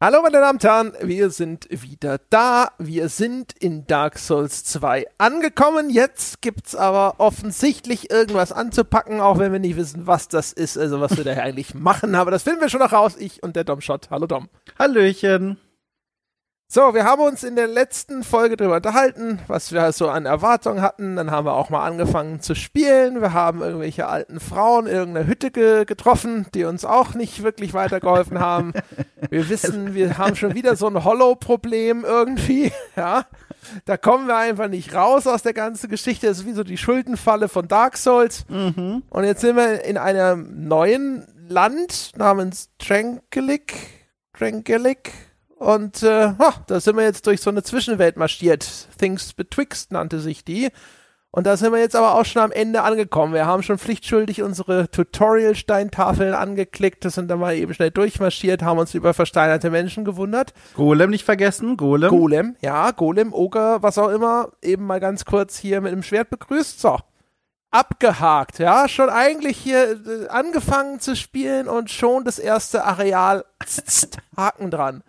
Hallo meine Damen und Herren, wir sind wieder da. Wir sind in Dark Souls 2 angekommen. Jetzt gibt's aber offensichtlich irgendwas anzupacken, auch wenn wir nicht wissen, was das ist, also was wir da eigentlich machen. Aber das finden wir schon noch raus. Ich und der Domshot. Hallo Dom. Hallöchen. So, wir haben uns in der letzten Folge darüber unterhalten, was wir so an Erwartungen hatten. Dann haben wir auch mal angefangen zu spielen. Wir haben irgendwelche alten Frauen in irgendeiner Hütte ge getroffen, die uns auch nicht wirklich weitergeholfen haben. Wir wissen, wir haben schon wieder so ein Hollow-Problem irgendwie. Ja, da kommen wir einfach nicht raus aus der ganzen Geschichte. Das ist wie so die Schuldenfalle von Dark Souls. Mhm. Und jetzt sind wir in einem neuen Land namens Tranquilic. Tranquilic und äh, ha, da sind wir jetzt durch so eine Zwischenwelt marschiert. Things Betwixt nannte sich die. Und da sind wir jetzt aber auch schon am Ende angekommen. Wir haben schon pflichtschuldig unsere Tutorial-Steintafeln angeklickt, das sind dann mal eben schnell durchmarschiert, haben uns über versteinerte Menschen gewundert. Golem nicht vergessen, Golem. Golem, ja, Golem, Oger, was auch immer, eben mal ganz kurz hier mit dem Schwert begrüßt. So, abgehakt, ja, schon eigentlich hier äh, angefangen zu spielen und schon das erste Areal, Haken dran.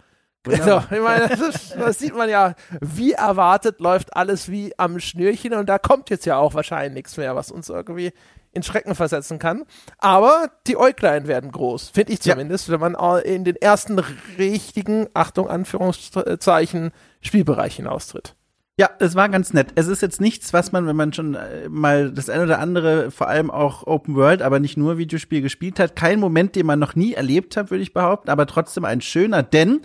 So, ich meine, das, ist, das, sieht man ja, wie erwartet läuft alles wie am Schnürchen und da kommt jetzt ja auch wahrscheinlich nichts mehr, was uns irgendwie in Schrecken versetzen kann. Aber die Äuglein werden groß, finde ich zumindest, ja. wenn man in den ersten richtigen, Achtung, Anführungszeichen, Spielbereich hinaustritt. Ja, es war ganz nett. Es ist jetzt nichts, was man, wenn man schon äh, mal das eine oder andere, vor allem auch Open World, aber nicht nur Videospiel gespielt hat, kein Moment, den man noch nie erlebt hat, würde ich behaupten, aber trotzdem ein schöner, denn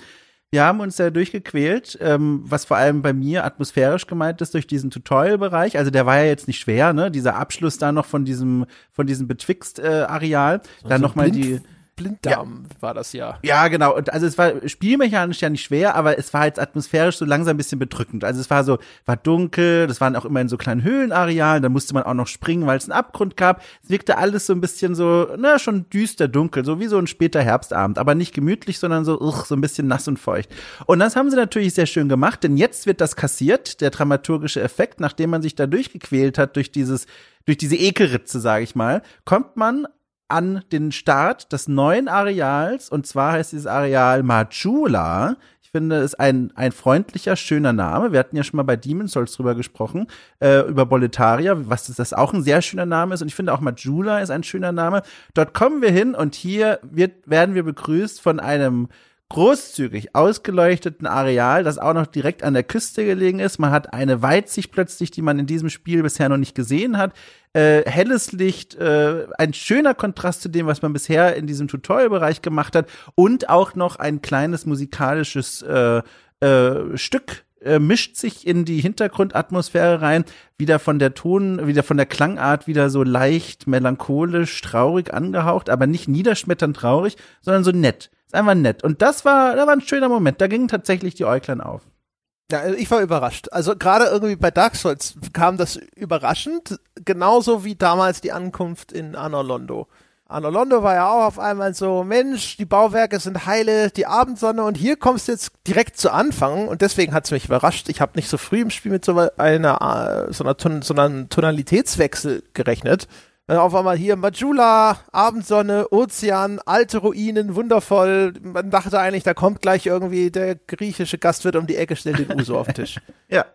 wir haben uns da durchgequält, ähm, was vor allem bei mir atmosphärisch gemeint ist durch diesen Tutorial-Bereich. Also der war ja jetzt nicht schwer, ne? Dieser Abschluss da noch von diesem von diesem Betwixt-Areal. Äh, dann noch mal die Blinddarm ja. war das ja. Ja, genau. Und also es war spielmechanisch ja nicht schwer, aber es war jetzt atmosphärisch so langsam ein bisschen bedrückend. Also es war so, war dunkel, das waren auch immer in so kleinen Höhlenarealen, da musste man auch noch springen, weil es einen Abgrund gab. Es wirkte alles so ein bisschen so, na, schon düster dunkel, so wie so ein später Herbstabend, aber nicht gemütlich, sondern so, uch, so ein bisschen nass und feucht. Und das haben sie natürlich sehr schön gemacht, denn jetzt wird das kassiert, der dramaturgische Effekt, nachdem man sich da durchgequält hat durch dieses durch diese Ekelritze, sage ich mal, kommt man an den Start des neuen Areals und zwar heißt dieses Areal Majula. Ich finde, es ist ein, ein freundlicher, schöner Name. Wir hatten ja schon mal bei Demon's Souls drüber gesprochen, äh, über Boletaria, was das auch ein sehr schöner Name ist. Und ich finde auch Majula ist ein schöner Name. Dort kommen wir hin und hier wird, werden wir begrüßt von einem großzügig ausgeleuchteten Areal, das auch noch direkt an der Küste gelegen ist. Man hat eine Weitsicht plötzlich, die man in diesem Spiel bisher noch nicht gesehen hat. Äh, helles Licht, äh, ein schöner Kontrast zu dem, was man bisher in diesem Tutorial-Bereich gemacht hat und auch noch ein kleines musikalisches äh, äh, Stück äh, mischt sich in die Hintergrundatmosphäre rein, wieder von der Ton, wieder von der Klangart wieder so leicht melancholisch, traurig angehaucht, aber nicht niederschmetternd traurig, sondern so nett. Ist einfach nett. Und das war, da war ein schöner Moment. Da gingen tatsächlich die Äuglein auf. Ja, also ich war überrascht. Also gerade irgendwie bei Dark Souls kam das überraschend, genauso wie damals die Ankunft in Anolondo. Anolondo war ja auch auf einmal so, Mensch, die Bauwerke sind heile, die Abendsonne und hier kommst du jetzt direkt zu Anfang und deswegen hat es mich überrascht. Ich habe nicht so früh im Spiel mit so einer, so einer, so einem Tonalitätswechsel gerechnet. Dann auf einmal hier Majula, Abendsonne, Ozean, alte Ruinen, wundervoll. Man dachte eigentlich, da kommt gleich irgendwie der griechische Gastwirt um die Ecke, stellt den Uso auf den Tisch. Ja,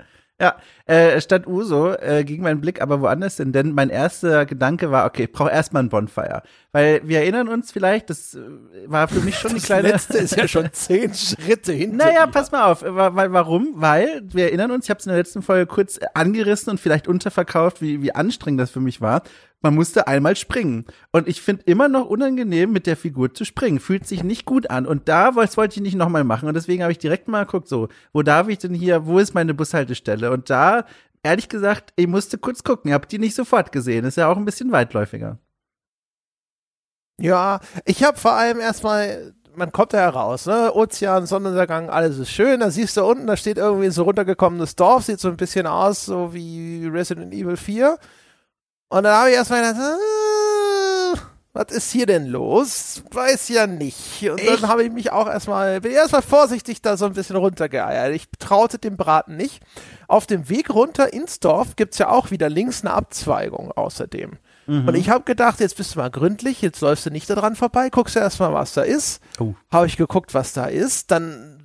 ja, äh, statt Uso äh, ging mein Blick aber woanders hin, denn mein erster Gedanke war, okay, ich brauche erstmal ein Bonfire. Weil wir erinnern uns vielleicht, das äh, war für mich schon das die kleine. Das letzte ist ja schon zehn Schritte hinter. Naja, pass mal auf. Weil, warum? Weil wir erinnern uns, ich habe es in der letzten Folge kurz angerissen und vielleicht unterverkauft, wie, wie anstrengend das für mich war man musste einmal springen. Und ich finde immer noch unangenehm, mit der Figur zu springen. Fühlt sich nicht gut an. Und da wollte ich nicht nochmal machen. Und deswegen habe ich direkt mal geguckt, so, wo darf ich denn hier, wo ist meine Bushaltestelle? Und da, ehrlich gesagt, ich musste kurz gucken. Ihr habt die nicht sofort gesehen. Ist ja auch ein bisschen weitläufiger. Ja, ich habe vor allem erstmal man kommt da heraus, ne? Ozean, Sonnenuntergang, alles ist schön. Da siehst du unten, da steht irgendwie so runtergekommenes Dorf, sieht so ein bisschen aus, so wie Resident Evil 4. Und dann habe ich erstmal gedacht, äh, was ist hier denn los? Weiß ja nicht. Und dann habe ich mich auch erstmal, bin erstmal vorsichtig da so ein bisschen runtergeeiert. Ich traute dem Braten nicht. Auf dem Weg runter ins Dorf gibt es ja auch wieder links eine Abzweigung außerdem. Und ich habe gedacht, jetzt bist du mal gründlich, jetzt läufst du nicht daran vorbei, guckst du erstmal, was da ist. Oh. Habe ich geguckt, was da ist. Dann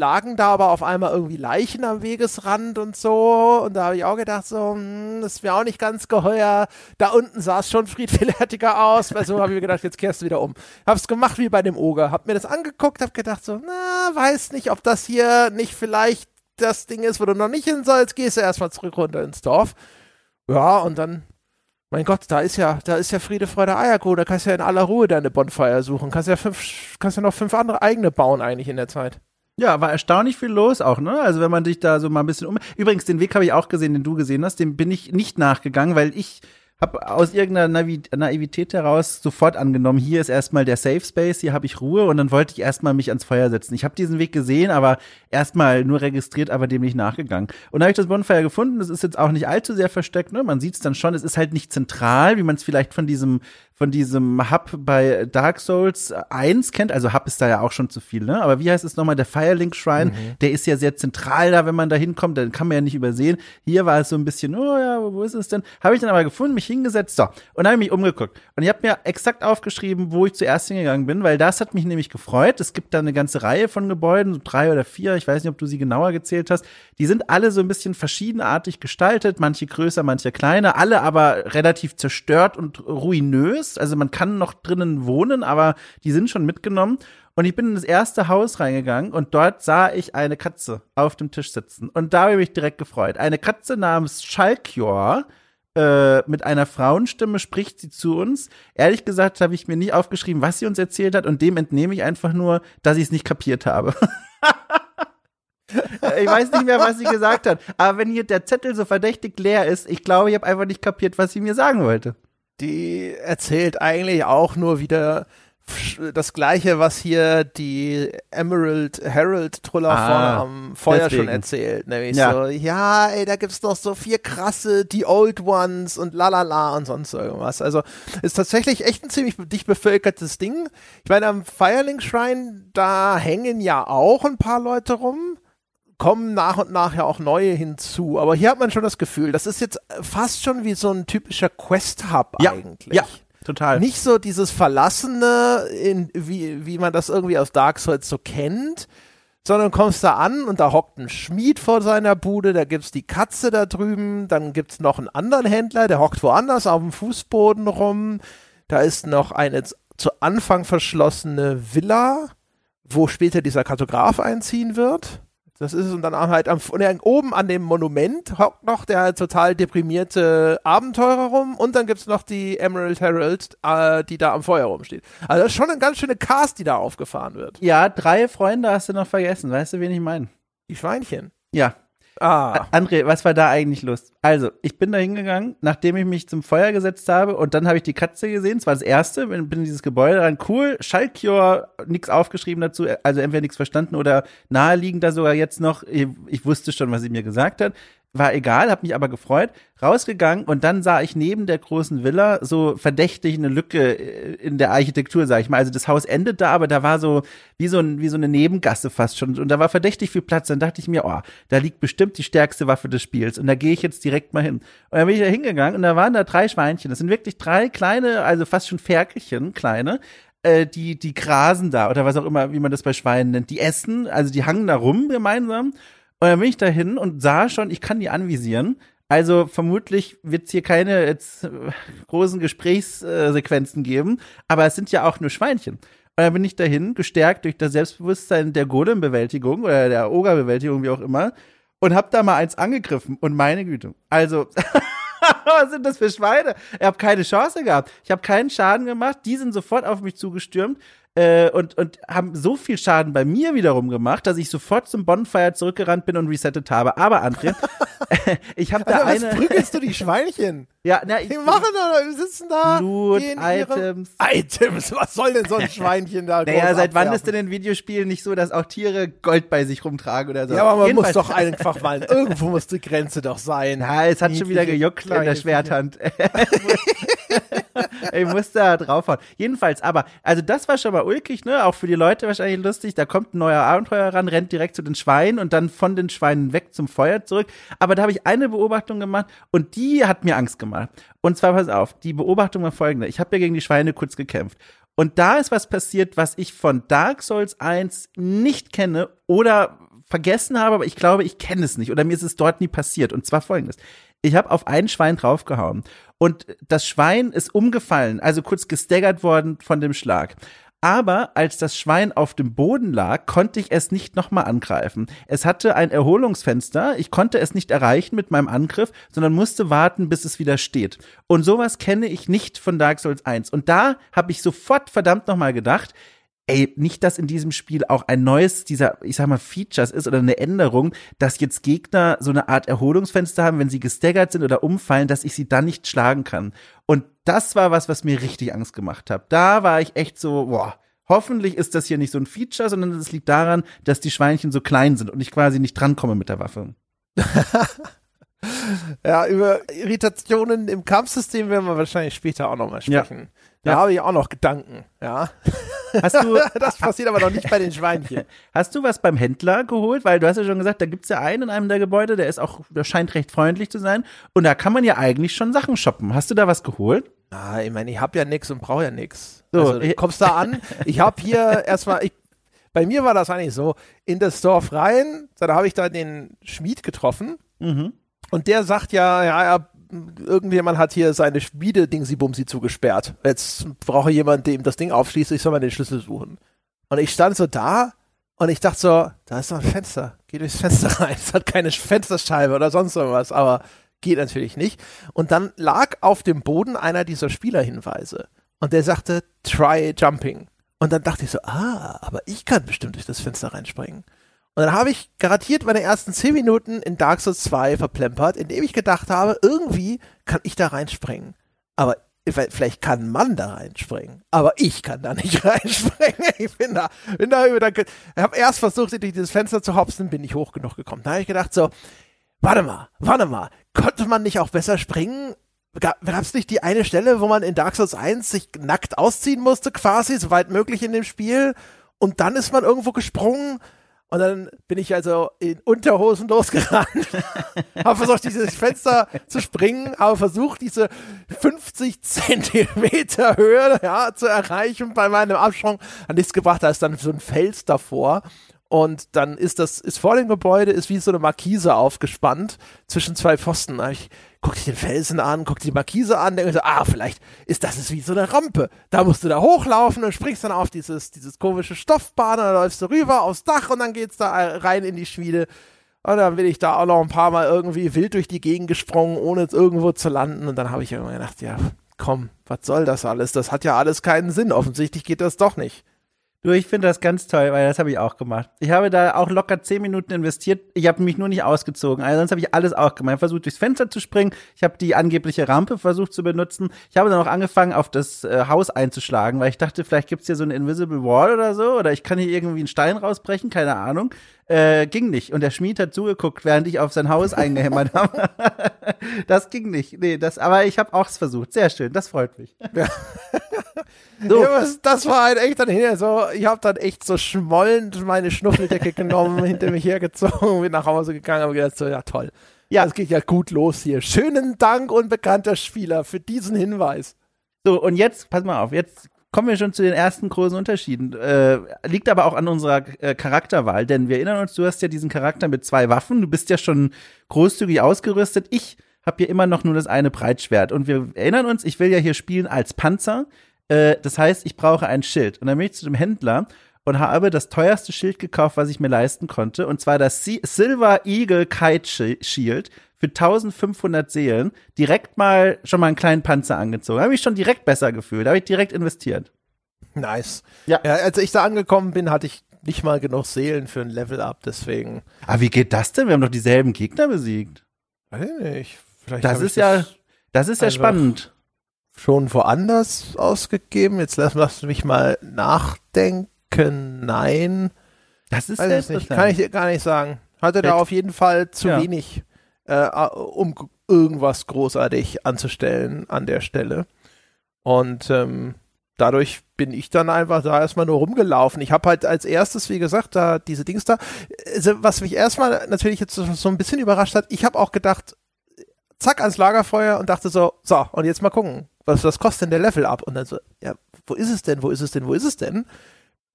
lagen da aber auf einmal irgendwie Leichen am Wegesrand und so. Und da habe ich auch gedacht, so, hm, das wäre auch nicht ganz geheuer. Da unten sah es schon friedfertiger aus. Also habe ich mir gedacht, jetzt kehrst du wieder um. Hab's gemacht wie bei dem Oger. Hab mir das angeguckt, hab gedacht, so, na, weiß nicht, ob das hier nicht vielleicht das Ding ist, wo du noch nicht hin sollst. Gehst du erstmal zurück runter ins Dorf. Ja, und dann mein Gott, da ist ja, da ist ja Friede, Freude, Eierkuchen. Da kannst du ja in aller Ruhe deine Bonfire suchen. Kannst ja fünf, kannst ja noch fünf andere eigene bauen eigentlich in der Zeit. Ja, war erstaunlich viel los auch, ne? Also wenn man dich da so mal ein bisschen um. Übrigens, den Weg habe ich auch gesehen, den du gesehen hast. Dem bin ich nicht nachgegangen, weil ich habe aus irgendeiner Navi Naivität heraus sofort angenommen, hier ist erstmal der Safe Space, hier habe ich Ruhe und dann wollte ich erstmal mich ans Feuer setzen. Ich habe diesen Weg gesehen, aber erstmal nur registriert, aber dem nicht nachgegangen. Und da habe ich das Bonfire gefunden, das ist jetzt auch nicht allzu sehr versteckt, ne? Man sieht es dann schon, es ist halt nicht zentral, wie man es vielleicht von diesem von diesem Hub bei Dark Souls 1 kennt. Also Hub ist da ja auch schon zu viel, ne? Aber wie heißt es nochmal? Der Firelink Shrine, mhm. der ist ja sehr zentral da, wenn man da hinkommt, dann kann man ja nicht übersehen. Hier war es so ein bisschen, oh ja, wo ist es denn? Habe ich dann aber gefunden, mich hingesetzt, so. Und habe mich umgeguckt. Und ich habe mir exakt aufgeschrieben, wo ich zuerst hingegangen bin, weil das hat mich nämlich gefreut. Es gibt da eine ganze Reihe von Gebäuden, so drei oder vier, ich weiß nicht, ob du sie genauer gezählt hast. Die sind alle so ein bisschen verschiedenartig gestaltet, manche größer, manche kleiner, alle aber relativ zerstört und ruinös. Also man kann noch drinnen wohnen, aber die sind schon mitgenommen. Und ich bin in das erste Haus reingegangen und dort sah ich eine Katze auf dem Tisch sitzen. Und da habe ich mich direkt gefreut. Eine Katze namens Schalkjor. Äh, mit einer Frauenstimme spricht sie zu uns. Ehrlich gesagt habe ich mir nicht aufgeschrieben, was sie uns erzählt hat und dem entnehme ich einfach nur, dass ich es nicht kapiert habe. ich weiß nicht mehr, was sie gesagt hat. Aber wenn hier der Zettel so verdächtig leer ist, ich glaube, ich habe einfach nicht kapiert, was sie mir sagen wollte die erzählt eigentlich auch nur wieder das gleiche, was hier die Emerald Herald Truller ah, vorne am Feuer deswegen. schon erzählt. Nämlich ja. so, ja, ey, da gibt's noch so vier krasse, die Old Ones und lalala und sonst irgendwas. Also ist tatsächlich echt ein ziemlich dicht bevölkertes Ding. Ich meine, am Firelink Shrine, da hängen ja auch ein paar Leute rum kommen nach und nach ja auch neue hinzu. Aber hier hat man schon das Gefühl, das ist jetzt fast schon wie so ein typischer Quest-Hub ja, eigentlich. Ja, total. Nicht so dieses Verlassene, in, wie, wie man das irgendwie aus Dark Souls so kennt, sondern kommst da an und da hockt ein Schmied vor seiner Bude, da gibt's die Katze da drüben, dann gibt's noch einen anderen Händler, der hockt woanders auf dem Fußboden rum, da ist noch eine zu Anfang verschlossene Villa, wo später dieser Kartograf einziehen wird. Das ist und dann halt am, oben an dem Monument hockt noch der total deprimierte Abenteurer rum und dann gibt es noch die Emerald Herald, äh, die da am Feuer rumsteht. Also das ist schon eine ganz schöne Cast, die da aufgefahren wird. Ja, drei Freunde hast du noch vergessen. Weißt du, wen ich meine? Die Schweinchen. Ja, Ah. André, was war da eigentlich los? Also, ich bin da hingegangen, nachdem ich mich zum Feuer gesetzt habe und dann habe ich die Katze gesehen. Das war das erste, bin, in dieses Gebäude rein. Cool, Schalkjor, nix aufgeschrieben dazu, also entweder nichts verstanden oder naheliegender sogar jetzt noch. Ich, ich wusste schon, was sie mir gesagt hat war egal, habe mich aber gefreut, rausgegangen und dann sah ich neben der großen Villa so verdächtig eine Lücke äh, in der Architektur, sag ich mal. Also das Haus endet da, aber da war so wie so, ein, wie so eine Nebengasse fast schon und da war verdächtig viel Platz. Dann dachte ich mir, oh, da liegt bestimmt die stärkste Waffe des Spiels und da gehe ich jetzt direkt mal hin. Und dann bin ich da hingegangen und da waren da drei Schweinchen. Das sind wirklich drei kleine, also fast schon Ferkelchen, kleine, äh, die, die grasen da oder was auch immer, wie man das bei Schweinen nennt. Die essen, also die hangen da rum gemeinsam und dann bin ich dahin und sah schon, ich kann die anvisieren. Also vermutlich wird es hier keine jetzt äh, großen Gesprächssequenzen geben, aber es sind ja auch nur Schweinchen. Und dann bin ich dahin, gestärkt durch das Selbstbewusstsein der Golem-Bewältigung oder der Oger-Bewältigung, wie auch immer, und hab da mal eins angegriffen. Und meine Güte, also was sind das für Schweine? Ich habe keine Chance gehabt. Ich habe keinen Schaden gemacht. Die sind sofort auf mich zugestürmt äh, und, und haben so viel Schaden bei mir wiederum gemacht, dass ich sofort zum Bonfire zurückgerannt bin und resettet habe. Aber André, ich habe da also, eine. Was prügelst du die Schweinchen? Ja, na, die machen da, sitzen da. Blut, Items. Items, was soll denn so ein Schweinchen da? Naja, seit wann ist denn in Videospielen nicht so, dass auch Tiere Gold bei sich rumtragen oder so? Ja, aber man Jedenfalls. muss doch einfach mal, irgendwo muss die Grenze doch sein. Ja, es hat schon wieder gejuckt in der Schwerthand. ich muss da draufhauen. Jedenfalls, aber, also das war schon mal ulkig, ne? Auch für die Leute wahrscheinlich lustig. Da kommt ein neuer Abenteuer ran, rennt direkt zu den Schweinen und dann von den Schweinen weg zum Feuer zurück. Aber da habe ich eine Beobachtung gemacht und die hat mir Angst gemacht. Und zwar, pass auf, die Beobachtung war folgende. Ich habe ja gegen die Schweine kurz gekämpft. Und da ist was passiert, was ich von Dark Souls 1 nicht kenne oder vergessen habe, aber ich glaube, ich kenne es nicht oder mir ist es dort nie passiert. Und zwar folgendes. Ich habe auf ein Schwein draufgehauen und das Schwein ist umgefallen, also kurz gestaggert worden von dem Schlag. Aber als das Schwein auf dem Boden lag, konnte ich es nicht nochmal angreifen. Es hatte ein Erholungsfenster, ich konnte es nicht erreichen mit meinem Angriff, sondern musste warten, bis es wieder steht. Und sowas kenne ich nicht von Dark Souls 1. Und da habe ich sofort verdammt nochmal gedacht, ey, nicht, dass in diesem Spiel auch ein neues dieser, ich sag mal, Features ist oder eine Änderung, dass jetzt Gegner so eine Art Erholungsfenster haben, wenn sie gestaggert sind oder umfallen, dass ich sie dann nicht schlagen kann. Und das war was, was mir richtig Angst gemacht hat. Da war ich echt so, boah, hoffentlich ist das hier nicht so ein Feature, sondern es liegt daran, dass die Schweinchen so klein sind und ich quasi nicht drankomme mit der Waffe. ja, über Irritationen im Kampfsystem werden wir wahrscheinlich später auch nochmal sprechen. Ja. Da ja. habe ich auch noch Gedanken, ja. Hast du, das passiert aber noch nicht bei den Schweinchen. Hast du was beim Händler geholt? Weil du hast ja schon gesagt, da gibt's ja einen in einem der Gebäude, der ist auch, der scheint recht freundlich zu sein. Und da kann man ja eigentlich schon Sachen shoppen. Hast du da was geholt? Ah, ich meine, ich habe ja nix und brauche ja nix. So, also, du kommst da an. Ich habe hier erstmal, ich, bei mir war das eigentlich so, in das Dorf rein, da habe ich da den Schmied getroffen. Mhm. Und der sagt ja, ja, er irgendjemand hat hier seine Schmiede-Dingsi-Bumsi zugesperrt. Jetzt brauche jemand, dem das Ding aufschließt, ich soll mal den Schlüssel suchen. Und ich stand so da und ich dachte so, da ist doch ein Fenster. Geh durchs Fenster rein. Es hat keine Fensterscheibe oder sonst irgendwas, aber geht natürlich nicht. Und dann lag auf dem Boden einer dieser Spielerhinweise. Und der sagte, try jumping. Und dann dachte ich so, ah, aber ich kann bestimmt durch das Fenster reinspringen. Und dann habe ich garantiert meine ersten 10 Minuten in Dark Souls 2 verplempert, indem ich gedacht habe, irgendwie kann ich da reinspringen. Aber vielleicht kann Mann da reinspringen, aber ich kann da nicht reinspringen. Ich bin da, bin da über, ich habe erst versucht, durch dieses Fenster zu hopsen, bin nicht hoch genug gekommen. Da habe ich gedacht so, warte mal, warte mal, konnte man nicht auch besser springen? Gab es nicht die eine Stelle, wo man in Dark Souls 1 sich nackt ausziehen musste, quasi, soweit möglich in dem Spiel? Und dann ist man irgendwo gesprungen und dann bin ich also in Unterhosen losgerannt, habe versucht, dieses Fenster zu springen, habe versucht, diese 50 Zentimeter Höhe ja, zu erreichen. Bei meinem Absprung hat nichts gebracht, da ist dann so ein Fels davor. Und dann ist das, ist vor dem Gebäude, ist wie so eine Markise aufgespannt zwischen zwei Pfosten. Ich guck dich den Felsen an, guck die Markise an, denke so, ah, vielleicht ist das ist wie so eine Rampe. Da musst du da hochlaufen und springst dann auf dieses, dieses komische Stoffbahn und dann läufst du rüber aufs Dach und dann geht's da rein in die Schmiede. Und dann bin ich da auch noch ein paar Mal irgendwie wild durch die Gegend gesprungen, ohne irgendwo zu landen. Und dann habe ich irgendwann gedacht, ja, komm, was soll das alles? Das hat ja alles keinen Sinn. Offensichtlich geht das doch nicht. Du, ich finde das ganz toll, weil das habe ich auch gemacht. Ich habe da auch locker zehn Minuten investiert. Ich habe mich nur nicht ausgezogen. Also sonst habe ich alles auch gemacht. Ich versucht durchs Fenster zu springen. Ich habe die angebliche Rampe versucht zu benutzen. Ich habe dann auch angefangen, auf das äh, Haus einzuschlagen, weil ich dachte, vielleicht gibt's hier so eine Invisible Wall oder so. Oder ich kann hier irgendwie einen Stein rausbrechen, keine Ahnung. Äh, ging nicht. Und der Schmied hat zugeguckt, während ich auf sein Haus eingehämmert habe. das ging nicht. Nee, das, aber ich habe auch es versucht. Sehr schön, das freut mich. Ja. so. Ja, das war halt echt dann hinterher so, ich habe dann echt so schmollend meine Schnuffeldecke genommen, hinter mich hergezogen, bin nach Hause gegangen, habe gedacht so, ja toll. Ja, es geht ja gut los hier. Schönen Dank, unbekannter Spieler, für diesen Hinweis. So, und jetzt, pass mal auf, jetzt kommen wir schon zu den ersten großen Unterschieden. Äh, liegt aber auch an unserer äh, Charakterwahl, denn wir erinnern uns, du hast ja diesen Charakter mit zwei Waffen, du bist ja schon großzügig ausgerüstet. Ich habe hier immer noch nur das eine Breitschwert. Und wir erinnern uns, ich will ja hier spielen als Panzer. Äh, das heißt, ich brauche ein Schild. Und dann bin ich zu dem Händler und habe das teuerste Schild gekauft, was ich mir leisten konnte. Und zwar das Silver Eagle Kite Shield für 1500 Seelen direkt mal schon mal einen kleinen Panzer angezogen. Da habe ich schon direkt besser gefühlt. Da habe ich direkt investiert. Nice. Ja. ja. Als ich da angekommen bin, hatte ich nicht mal genug Seelen für ein Level-Up, deswegen. Aber ah, wie geht das denn? Wir haben doch dieselben Gegner besiegt. Weiß ich nicht. Vielleicht das ist ja, das ist ja spannend. Schon woanders ausgegeben. Jetzt lass, lass mich mal nachdenken. Nein. Das ist Weiß nicht. Kann ich gar nicht sagen. Hatte da auf jeden Fall zu ja. wenig äh, um irgendwas großartig anzustellen an der Stelle. Und ähm, dadurch bin ich dann einfach da erstmal nur rumgelaufen. Ich habe halt als erstes, wie gesagt, da diese Dings da, also was mich erstmal natürlich jetzt so ein bisschen überrascht hat, ich habe auch gedacht, zack ans Lagerfeuer und dachte so, so, und jetzt mal gucken, was, was kostet denn der Level ab? Und dann so, ja, wo ist es denn, wo ist es denn, wo ist es denn?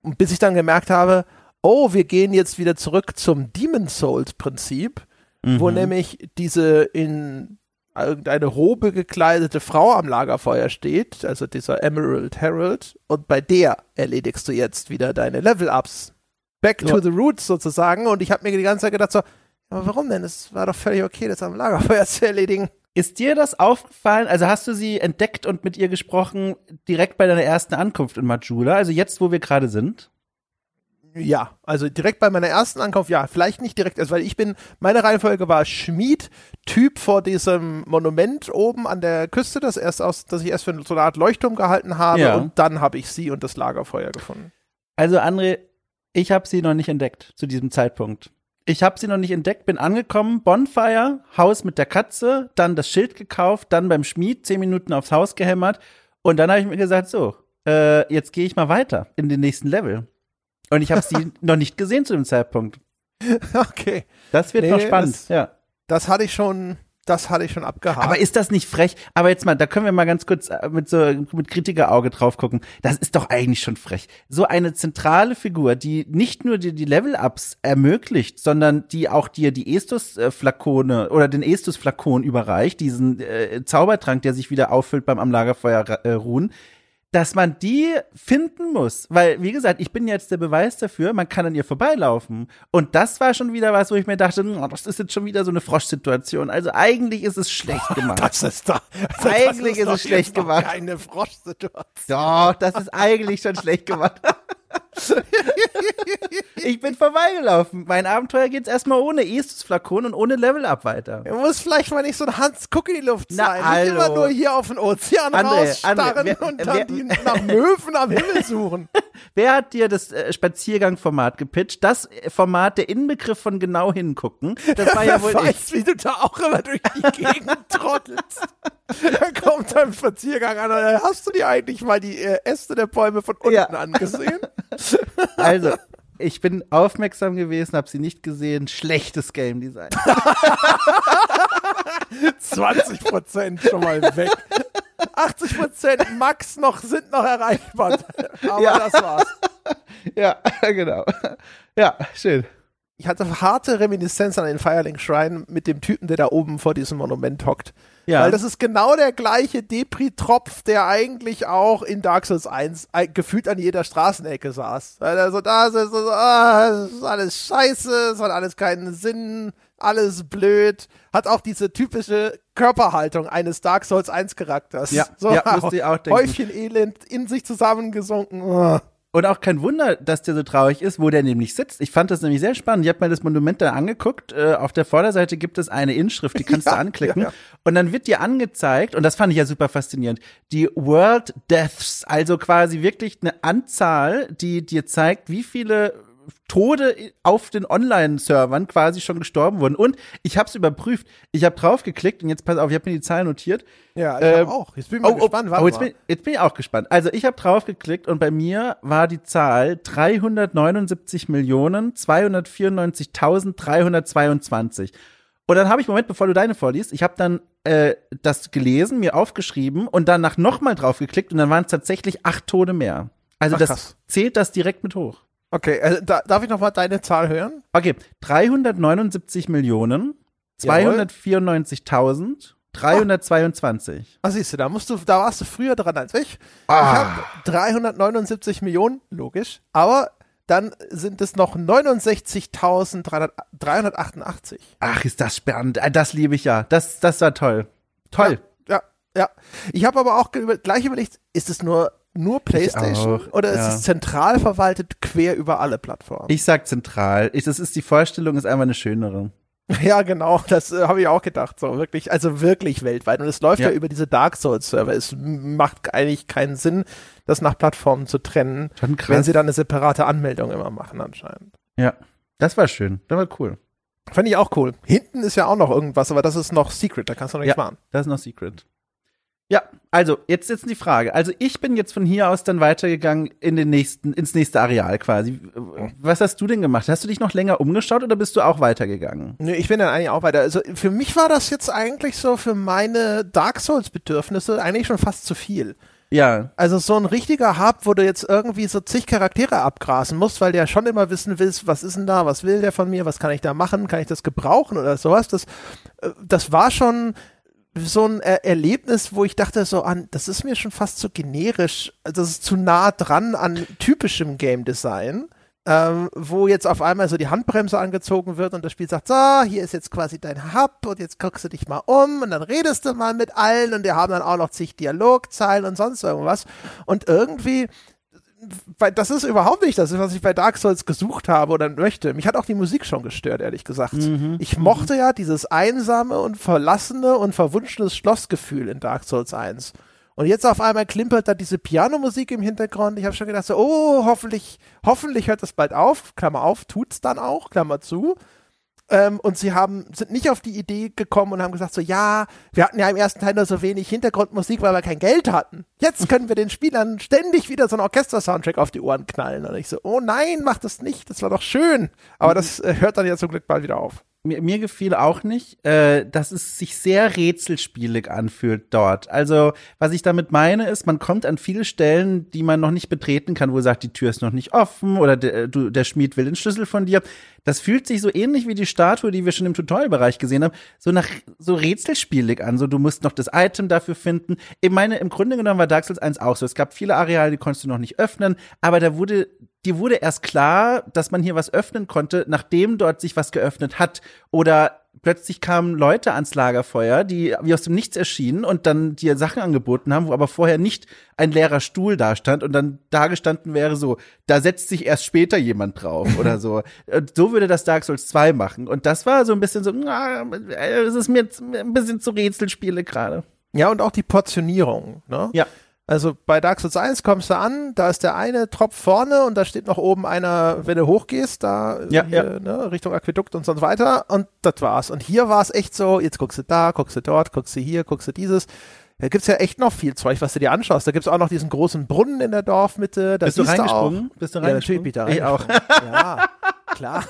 Und bis ich dann gemerkt habe, oh, wir gehen jetzt wieder zurück zum Demon Souls Prinzip, mhm. wo nämlich diese in irgendeine Robe gekleidete Frau am Lagerfeuer steht, also dieser Emerald Herald, und bei der erledigst du jetzt wieder deine Level-Ups. Back ja. to the roots sozusagen. Und ich habe mir die ganze Zeit gedacht so, aber warum denn? Es war doch völlig okay, das am Lagerfeuer zu erledigen. Ist dir das aufgefallen? Also hast du sie entdeckt und mit ihr gesprochen direkt bei deiner ersten Ankunft in Majula? Also jetzt, wo wir gerade sind? Ja, also direkt bei meiner ersten Ankunft, ja, vielleicht nicht direkt, also weil ich bin, meine Reihenfolge war Schmied, Typ vor diesem Monument oben an der Küste, das erst aus, dass ich erst für so eine Art Leuchtturm gehalten habe ja. und dann habe ich sie und das Lagerfeuer gefunden. Also André, ich habe sie noch nicht entdeckt zu diesem Zeitpunkt. Ich habe sie noch nicht entdeckt, bin angekommen, Bonfire, Haus mit der Katze, dann das Schild gekauft, dann beim Schmied zehn Minuten aufs Haus gehämmert und dann habe ich mir gesagt, so, äh, jetzt gehe ich mal weiter in den nächsten Level. Und ich habe sie noch nicht gesehen zu dem Zeitpunkt. Okay. Das wird nee, noch spannend, das, ja. Das hatte ich schon, das hatte ich schon abgehakt. Aber ist das nicht frech? Aber jetzt mal, da können wir mal ganz kurz äh, mit so mit Kritikerauge drauf gucken. Das ist doch eigentlich schon frech. So eine zentrale Figur, die nicht nur dir die Level-Ups ermöglicht, sondern die auch dir die Estus-Flakone oder den Estus-Flakon überreicht, diesen äh, Zaubertrank, der sich wieder auffüllt beim am Lagerfeuer äh, ruhen dass man die finden muss. Weil, wie gesagt, ich bin jetzt der Beweis dafür, man kann an ihr vorbeilaufen. Und das war schon wieder was, wo ich mir dachte, oh, das ist jetzt schon wieder so eine Froschsituation. Also eigentlich ist es schlecht gemacht. Das ist doch. Also eigentlich ist, ist es schlecht gemacht. Keine Froschsituation. Doch, das ist eigentlich schon schlecht gemacht. ich bin vorbeigelaufen. Mein Abenteuer geht's erstmal ohne Estus-Flakon und ohne Level-Up weiter. Er muss vielleicht mal nicht so ein Hans Guck in die Luft sein. Na, nicht immer nur hier auf den Ozean André, rausstarren André, wer, und dann wer, die nach Möwen am Himmel suchen. Wer hat dir das äh, Spaziergang-Format gepitcht? Das Format, der Inbegriff von genau hingucken. Das war ja wohl weiß, ich. wie du da auch immer durch die Gegend trottelst. da kommt ein Spaziergang an und hast du dir eigentlich mal die äh, Äste der Bäume von unten ja. angesehen? Also, ich bin aufmerksam gewesen, habe sie nicht gesehen. Schlechtes Game Design. 20% schon mal weg. 80% Max noch sind noch erreichbar. Aber ja. das war's. Ja, genau. Ja, schön. Ich hatte harte Reminiszenz an den Firelink Shrine mit dem Typen, der da oben vor diesem Monument hockt. Ja. Weil das ist genau der gleiche Depri-Tropf, der eigentlich auch in Dark Souls 1 gefühlt an jeder Straßenecke saß. Also da ist so, ah, ist alles scheiße, es hat alles keinen Sinn, alles blöd. Hat auch diese typische Körperhaltung eines Dark Souls 1 Charakters. Ja, so, ja auch denken. Häufchen Elend in sich zusammengesunken. Oh. Und auch kein Wunder, dass der so traurig ist, wo der nämlich sitzt. Ich fand das nämlich sehr spannend. Ich habe mir das Monument da angeguckt. Äh, auf der Vorderseite gibt es eine Inschrift, die kannst ja, du anklicken. Ja, ja. Und dann wird dir angezeigt, und das fand ich ja super faszinierend, die World Deaths, also quasi wirklich eine Anzahl, die dir zeigt, wie viele Tode auf den Online-Servern quasi schon gestorben wurden. Und ich habe es überprüft. Ich habe draufgeklickt und jetzt pass auf, ich habe mir die Zahl notiert. Ja, ich ähm, auch. Jetzt bin ich mal oh, oh gespannt. Oh, jetzt, bin, jetzt bin ich auch gespannt. Also ich habe draufgeklickt und bei mir war die Zahl 379 Millionen 294.322. Und dann habe ich, Moment, bevor du deine vorliest, ich habe dann äh, das gelesen, mir aufgeschrieben und danach nochmal draufgeklickt und dann waren es tatsächlich acht Tode mehr. Also Ach, das krass. zählt das direkt mit hoch. Okay, also da, darf ich noch mal deine Zahl hören? Okay, 379 Millionen 294.000 322. Ah, siehst du, da musst du, da warst du früher dran als ich. Ah. Ich habe 379 Millionen, logisch, aber dann sind es noch 69.388. Ach, ist das spannend. Äh, das liebe ich ja. Das, das war toll. Toll. Ja, ja. ja. Ich habe aber auch gleich überlegt, ist es nur nur PlayStation oder ja. ist es zentral verwaltet quer über alle Plattformen? Ich sag zentral. Ich, das ist die Vorstellung, ist einfach eine schönere. Ja, genau, das äh, habe ich auch gedacht. So wirklich, also wirklich weltweit. Und es läuft ja, ja über diese Dark Souls Server. Es macht eigentlich keinen Sinn, das nach Plattformen zu trennen, wenn sie dann eine separate Anmeldung immer machen anscheinend. Ja, das war schön. Das war cool. Fand ich auch cool. Hinten ist ja auch noch irgendwas, aber das ist noch Secret, da kannst du noch nichts ja, machen. Das ist noch Secret. Ja, also jetzt jetzt die Frage. Also ich bin jetzt von hier aus dann weitergegangen in den nächsten ins nächste Areal quasi. Was hast du denn gemacht? Hast du dich noch länger umgeschaut oder bist du auch weitergegangen? Nee, ich bin dann eigentlich auch weiter. Also für mich war das jetzt eigentlich so für meine Dark Souls Bedürfnisse eigentlich schon fast zu viel. Ja. Also so ein richtiger Hub, wo du jetzt irgendwie so zig Charaktere abgrasen musst, weil du ja schon immer wissen willst, was ist denn da, was will der von mir, was kann ich da machen, kann ich das gebrauchen oder sowas. Das, äh, das war schon so ein er Erlebnis, wo ich dachte so an, das ist mir schon fast zu generisch, das ist zu nah dran an typischem Game Design. Ähm, wo jetzt auf einmal so die Handbremse angezogen wird und das Spiel sagt, so, hier ist jetzt quasi dein Hub und jetzt guckst du dich mal um und dann redest du mal mit allen und die haben dann auch noch zig Dialogzeilen und sonst irgendwas. Und irgendwie weil das ist überhaupt nicht das, was ich bei Dark Souls gesucht habe oder möchte. Mich hat auch die Musik schon gestört, ehrlich gesagt. Mhm. Ich mochte ja dieses einsame und verlassene und verwunschene Schlossgefühl in Dark Souls 1. Und jetzt auf einmal klimpert da diese Pianomusik im Hintergrund. Ich habe schon gedacht, so, oh, hoffentlich, hoffentlich hört das bald auf. Klammer auf, tut's dann auch, Klammer zu. Ähm, und sie haben, sind nicht auf die Idee gekommen und haben gesagt so, ja, wir hatten ja im ersten Teil nur so wenig Hintergrundmusik, weil wir kein Geld hatten. Jetzt können wir den Spielern ständig wieder so einen Orchester-Soundtrack auf die Ohren knallen. Und ich so, oh nein, mach das nicht, das war doch schön. Aber das äh, hört dann ja zum Glück bald wieder auf mir, mir gefiel auch nicht, äh, dass es sich sehr rätselspielig anfühlt dort. Also, was ich damit meine, ist, man kommt an viele Stellen, die man noch nicht betreten kann, wo sagt, die Tür ist noch nicht offen oder der, du, der Schmied will den Schlüssel von dir. Das fühlt sich so ähnlich wie die Statue, die wir schon im Tutorialbereich gesehen haben, so nach so rätselspielig an. So, du musst noch das Item dafür finden. Ich meine, im Grunde genommen war Dark Souls 1 auch so. Es gab viele Areale, die konntest du noch nicht öffnen, aber da wurde dir wurde erst klar, dass man hier was öffnen konnte, nachdem dort sich was geöffnet hat. Oder plötzlich kamen Leute ans Lagerfeuer, die wie aus dem Nichts erschienen und dann dir Sachen angeboten haben, wo aber vorher nicht ein leerer Stuhl da stand und dann da gestanden wäre so, da setzt sich erst später jemand drauf oder so. Und so würde das Dark Souls 2 machen. Und das war so ein bisschen so, es ist mir ein bisschen zu Rätselspiele gerade. Ja, und auch die Portionierung, ne? Ja. Also bei Dark Souls 1 kommst du an, da ist der eine Tropf vorne und da steht noch oben einer, wenn du hochgehst, da ja, hier, ja. Ne, Richtung Aquädukt und so weiter. Und das war's. Und hier war es echt so, jetzt guckst du da, guckst du dort, guckst du hier, guckst du dieses. Da gibt's ja echt noch viel Zeug, was du dir anschaust. Da gibt's auch noch diesen großen Brunnen in der Dorfmitte. Da Bist du reingesprungen? Du Bist du reingesprungen? Ja, natürlich, ich auch. ja, klar.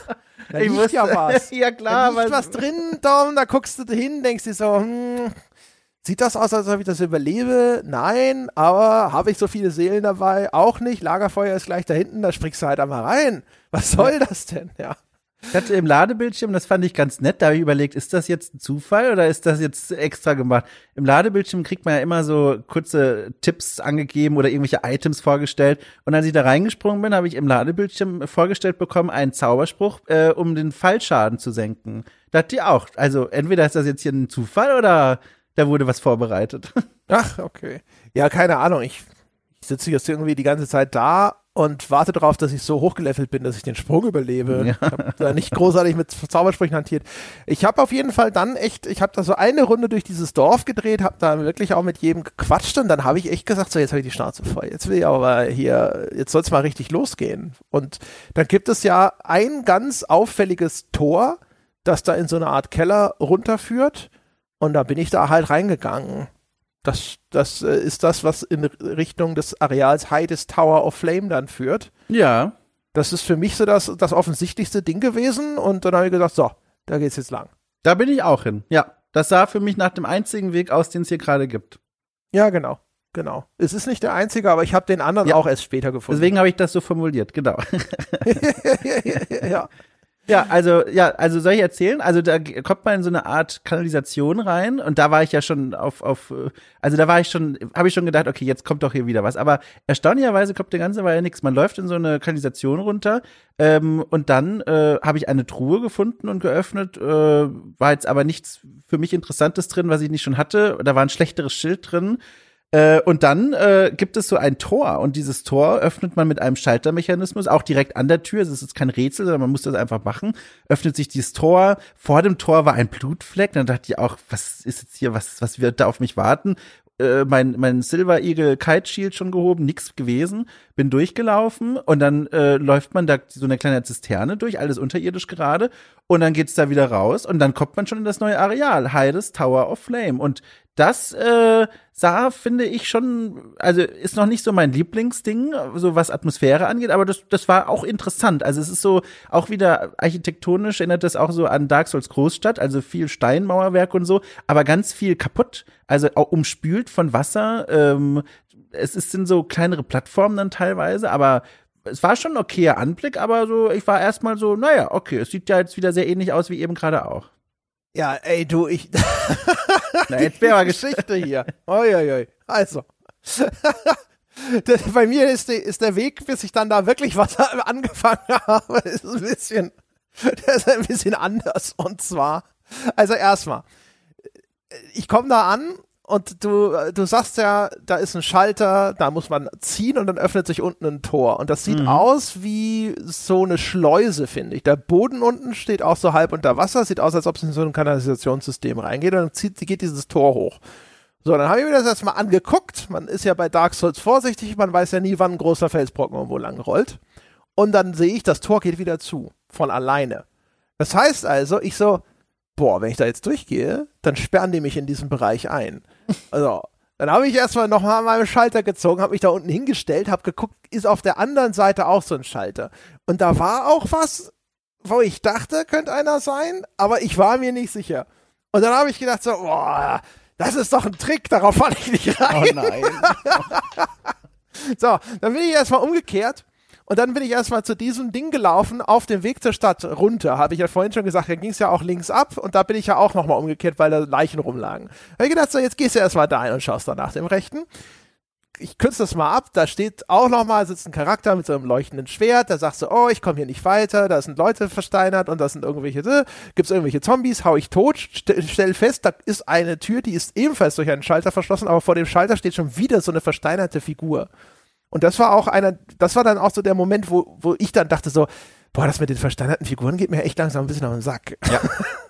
Da ich liegt ja was. ja, klar. Da liegt was drin, Dom, da guckst du hin, denkst dir so, hm, Sieht das aus, als ob ich das überlebe? Nein, aber habe ich so viele Seelen dabei? Auch nicht. Lagerfeuer ist gleich da hinten, da springst du halt einmal rein. Was soll das denn? Ja. Ich hatte im Ladebildschirm, das fand ich ganz nett, da habe ich überlegt, ist das jetzt ein Zufall oder ist das jetzt extra gemacht? Im Ladebildschirm kriegt man ja immer so kurze Tipps angegeben oder irgendwelche Items vorgestellt. Und als ich da reingesprungen bin, habe ich im Ladebildschirm vorgestellt bekommen, einen Zauberspruch, äh, um den Fallschaden zu senken. Dachte ich auch. Also entweder ist das jetzt hier ein Zufall oder da wurde was vorbereitet. Ach, okay. Ja, keine Ahnung. Ich, ich sitze jetzt irgendwie die ganze Zeit da und warte darauf, dass ich so hochgelevelt bin, dass ich den Sprung überlebe. Ja. Ich habe da nicht großartig mit Zaubersprüchen hantiert. Ich habe auf jeden Fall dann echt, ich habe da so eine Runde durch dieses Dorf gedreht, habe da wirklich auch mit jedem gequatscht und dann habe ich echt gesagt, so jetzt habe ich die Schnauze voll. Jetzt will ich aber hier, jetzt soll es mal richtig losgehen. Und dann gibt es ja ein ganz auffälliges Tor, das da in so eine Art Keller runterführt und da bin ich da halt reingegangen. Das, das äh, ist das, was in Richtung des Areals Heides Tower of Flame dann führt. Ja. Das ist für mich so das, das offensichtlichste Ding gewesen. Und dann habe ich gesagt, so, da geht's jetzt lang. Da bin ich auch hin. Ja. Das sah für mich nach dem einzigen Weg aus, den es hier gerade gibt. Ja, genau. Genau. Es ist nicht der einzige, aber ich habe den anderen ja. auch erst später gefunden. Deswegen habe ich das so formuliert, genau. ja. Ja, also, ja, also soll ich erzählen? Also da kommt man in so eine Art Kanalisation rein und da war ich ja schon auf, auf, also da war ich schon, habe ich schon gedacht, okay, jetzt kommt doch hier wieder was. Aber erstaunlicherweise kommt der ganze Weile nichts. Man läuft in so eine Kanalisation runter ähm, und dann äh, habe ich eine Truhe gefunden und geöffnet. Äh, war jetzt aber nichts für mich Interessantes drin, was ich nicht schon hatte. Da war ein schlechteres Schild drin. Äh, und dann äh, gibt es so ein Tor und dieses Tor öffnet man mit einem Schaltermechanismus, auch direkt an der Tür. Es ist jetzt kein Rätsel, sondern man muss das einfach machen. Öffnet sich dieses Tor. Vor dem Tor war ein Blutfleck. Dann dachte ich auch, was ist jetzt hier, was, was wird da auf mich warten? Äh, mein, mein Silver Eagle Kite Shield schon gehoben, nix gewesen, bin durchgelaufen und dann äh, läuft man da so eine kleine Zisterne durch, alles unterirdisch gerade und dann geht's da wieder raus und dann kommt man schon in das neue Areal, Heides Tower of Flame und das äh, sah, finde ich schon, also ist noch nicht so mein Lieblingsding, so was Atmosphäre angeht, aber das, das war auch interessant. Also es ist so auch wieder architektonisch erinnert das auch so an Dark Souls Großstadt, also viel Steinmauerwerk und so, aber ganz viel kaputt, also auch umspült von Wasser. Ähm, es ist, sind so kleinere Plattformen dann teilweise, aber es war schon ein okayer Anblick, aber so, ich war erstmal so, naja, okay, es sieht ja jetzt wieder sehr ähnlich aus wie eben gerade auch. Ja, ey, du, ich. Na, jetzt wäre mal Geschichte hier. Uiuiui. Also. Bei mir ist, die, ist der Weg, bis ich dann da wirklich was angefangen habe, ist ein bisschen, der ist ein bisschen anders. Und zwar, also erstmal, ich komme da an und du, du sagst ja, da ist ein Schalter, da muss man ziehen und dann öffnet sich unten ein Tor. Und das sieht mhm. aus wie so eine Schleuse, finde ich. Der Boden unten steht auch so halb unter Wasser, sieht aus, als ob es in so ein Kanalisationssystem reingeht und dann zieht, geht dieses Tor hoch. So, dann habe ich mir das erstmal angeguckt. Man ist ja bei Dark Souls vorsichtig, man weiß ja nie, wann ein großer Felsbrocken irgendwo lang rollt. Und dann sehe ich, das Tor geht wieder zu. Von alleine. Das heißt also, ich so, boah, wenn ich da jetzt durchgehe, dann sperren die mich in diesem Bereich ein. Also, dann habe ich erstmal nochmal an meinem Schalter gezogen, habe mich da unten hingestellt, habe geguckt, ist auf der anderen Seite auch so ein Schalter. Und da war auch was, wo ich dachte, könnte einer sein, aber ich war mir nicht sicher. Und dann habe ich gedacht so, boah, das ist doch ein Trick, darauf falle ich nicht rein. Oh nein. so, dann bin ich erstmal umgekehrt und dann bin ich erstmal zu diesem Ding gelaufen, auf dem Weg zur Stadt runter. Habe ich ja vorhin schon gesagt, da ging es ja auch links ab und da bin ich ja auch nochmal umgekehrt, weil da Leichen rumlagen. Da habe ich gedacht, so, jetzt gehst du erstmal da hin und schaust dann nach dem Rechten. Ich kürze das mal ab, da steht auch nochmal, sitzt ein Charakter mit so einem leuchtenden Schwert, da sagst du, oh, ich komme hier nicht weiter, da sind Leute versteinert und da sind irgendwelche, äh, gibt es irgendwelche Zombies, hau ich tot, st stell fest, da ist eine Tür, die ist ebenfalls durch einen Schalter verschlossen, aber vor dem Schalter steht schon wieder so eine versteinerte Figur. Und das war auch einer, das war dann auch so der Moment, wo, wo ich dann dachte so, boah, das mit den versteinerten Figuren geht mir echt langsam ein bisschen auf den Sack. Ja.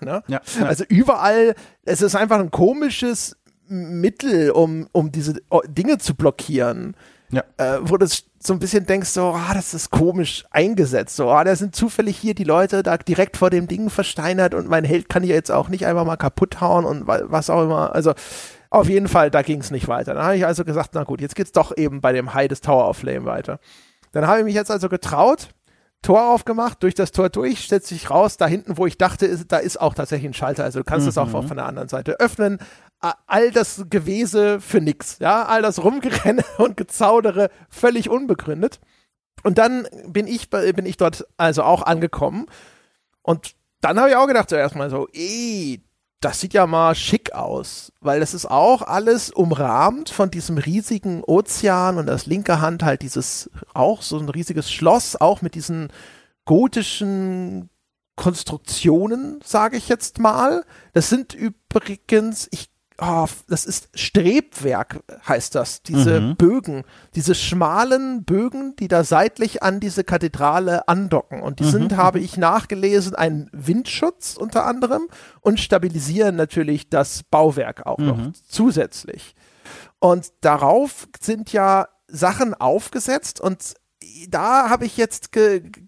ne? ja, ja. Also überall, es ist einfach ein komisches Mittel, um, um diese Dinge zu blockieren. Ja. Äh, wo du so ein bisschen denkst, so, ah, das ist komisch eingesetzt. So, ah, da sind zufällig hier die Leute da direkt vor dem Ding versteinert und mein Held kann ich jetzt auch nicht einfach mal kaputt hauen und was auch immer. Also, auf jeden Fall, da ging es nicht weiter. Dann habe ich also gesagt, na gut, jetzt geht's doch eben bei dem High des Tower of Flame weiter. Dann habe ich mich jetzt also getraut, Tor aufgemacht, durch das Tor durch, stellt sich raus, da hinten, wo ich dachte, ist, da ist auch tatsächlich ein Schalter. Also du kannst es mhm. auch von der anderen Seite öffnen. All das Gewese für nix, ja, all das Rumgerenne und Gezaudere völlig unbegründet. Und dann bin ich, bin ich dort also auch angekommen. Und dann habe ich auch gedacht, so erstmal so, eh, das sieht ja mal schick aus, weil das ist auch alles umrahmt von diesem riesigen Ozean und das linke Hand halt dieses auch so ein riesiges Schloss, auch mit diesen gotischen Konstruktionen, sage ich jetzt mal. Das sind übrigens, ich oh, das ist Strebwerk, heißt das, diese mhm. Bögen, diese schmalen Bögen, die da seitlich an diese Kathedrale andocken. Und die mhm. sind, habe ich nachgelesen, ein Windschutz unter anderem und stabilisieren natürlich das Bauwerk auch mhm. noch zusätzlich. Und darauf sind ja Sachen aufgesetzt und da habe ich jetzt,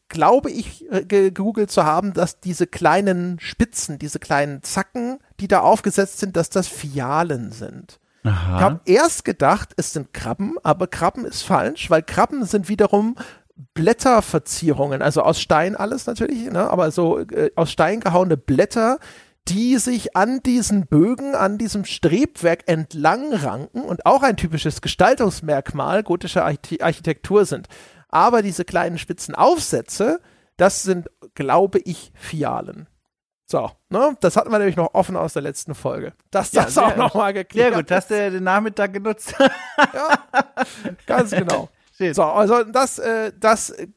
glaube ich, gegoogelt zu haben, dass diese kleinen Spitzen, diese kleinen Zacken, die da aufgesetzt sind, dass das Fialen sind. Aha. Ich habe erst gedacht, es sind Krabben, aber Krabben ist falsch, weil Krabben sind wiederum Blätterverzierungen, also aus Stein alles natürlich, ne, aber so äh, aus Stein gehauene Blätter, die sich an diesen Bögen, an diesem Strebwerk entlang ranken und auch ein typisches Gestaltungsmerkmal gotischer Architektur sind. Aber diese kleinen spitzen Aufsätze, das sind, glaube ich, Fialen. So, ne? Das hatten wir nämlich noch offen aus der letzten Folge. Dass das ja, auch nochmal geklärt Sehr gut, hast du den Nachmittag genutzt. ja, ganz genau. So, also das, äh, das, äh,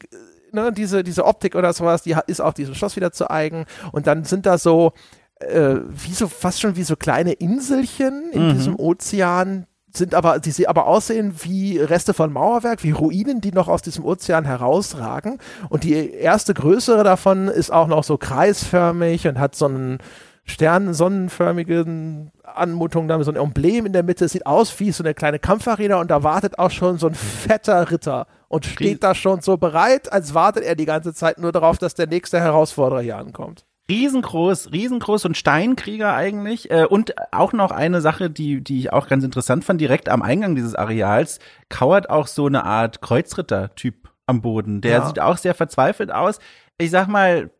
ne, diese, diese Optik oder sowas, die ist auch diesem Schloss wieder zu eigen. Und dann sind da so, äh, wie so, fast schon wie so kleine Inselchen in mhm. diesem Ozean, sind aber, die sie aber aussehen wie Reste von Mauerwerk, wie Ruinen, die noch aus diesem Ozean herausragen. Und die erste größere davon ist auch noch so kreisförmig und hat so einen Stern, sonnenförmigen Anmutung, da mit so ein Emblem in der Mitte. Es sieht aus wie so eine kleine Kampfarena und da wartet auch schon so ein fetter Ritter und steht da schon so bereit, als wartet er die ganze Zeit nur darauf, dass der nächste Herausforderer hier ankommt. Riesengroß, riesengroß und Steinkrieger eigentlich. Äh, und auch noch eine Sache, die, die ich auch ganz interessant fand, direkt am Eingang dieses Areals kauert auch so eine Art Kreuzritter-Typ am Boden. Der Ja. sieht auch sehr verzweifelt aus. Ich sag mal,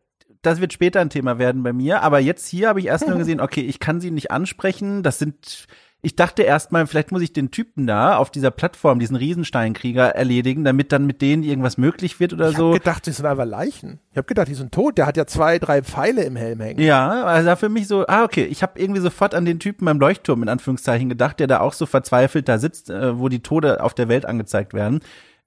das wird später ein Thema werden bei mir, aber jetzt hier habe ich erst nur gesehen, okay, ich kann sie nicht ansprechen. Das sind, ich dachte erst mal, vielleicht muss ich den Typen da auf dieser Plattform, diesen Riesensteinkrieger erledigen, damit dann mit denen irgendwas möglich wird oder Ich so. habe gedacht, die sind einfach Leichen. Ich habe gedacht, die sind tot. Der hat ja zwei, drei Pfeile im Helm hängen. Ja, also für mich so, ah, okay, ich habe irgendwie sofort an den Typen beim Leuchtturm in Anführungszeichen gedacht, der da auch so verzweifelt da sitzt, äh, wo die Tode auf der Welt angezeigt werden.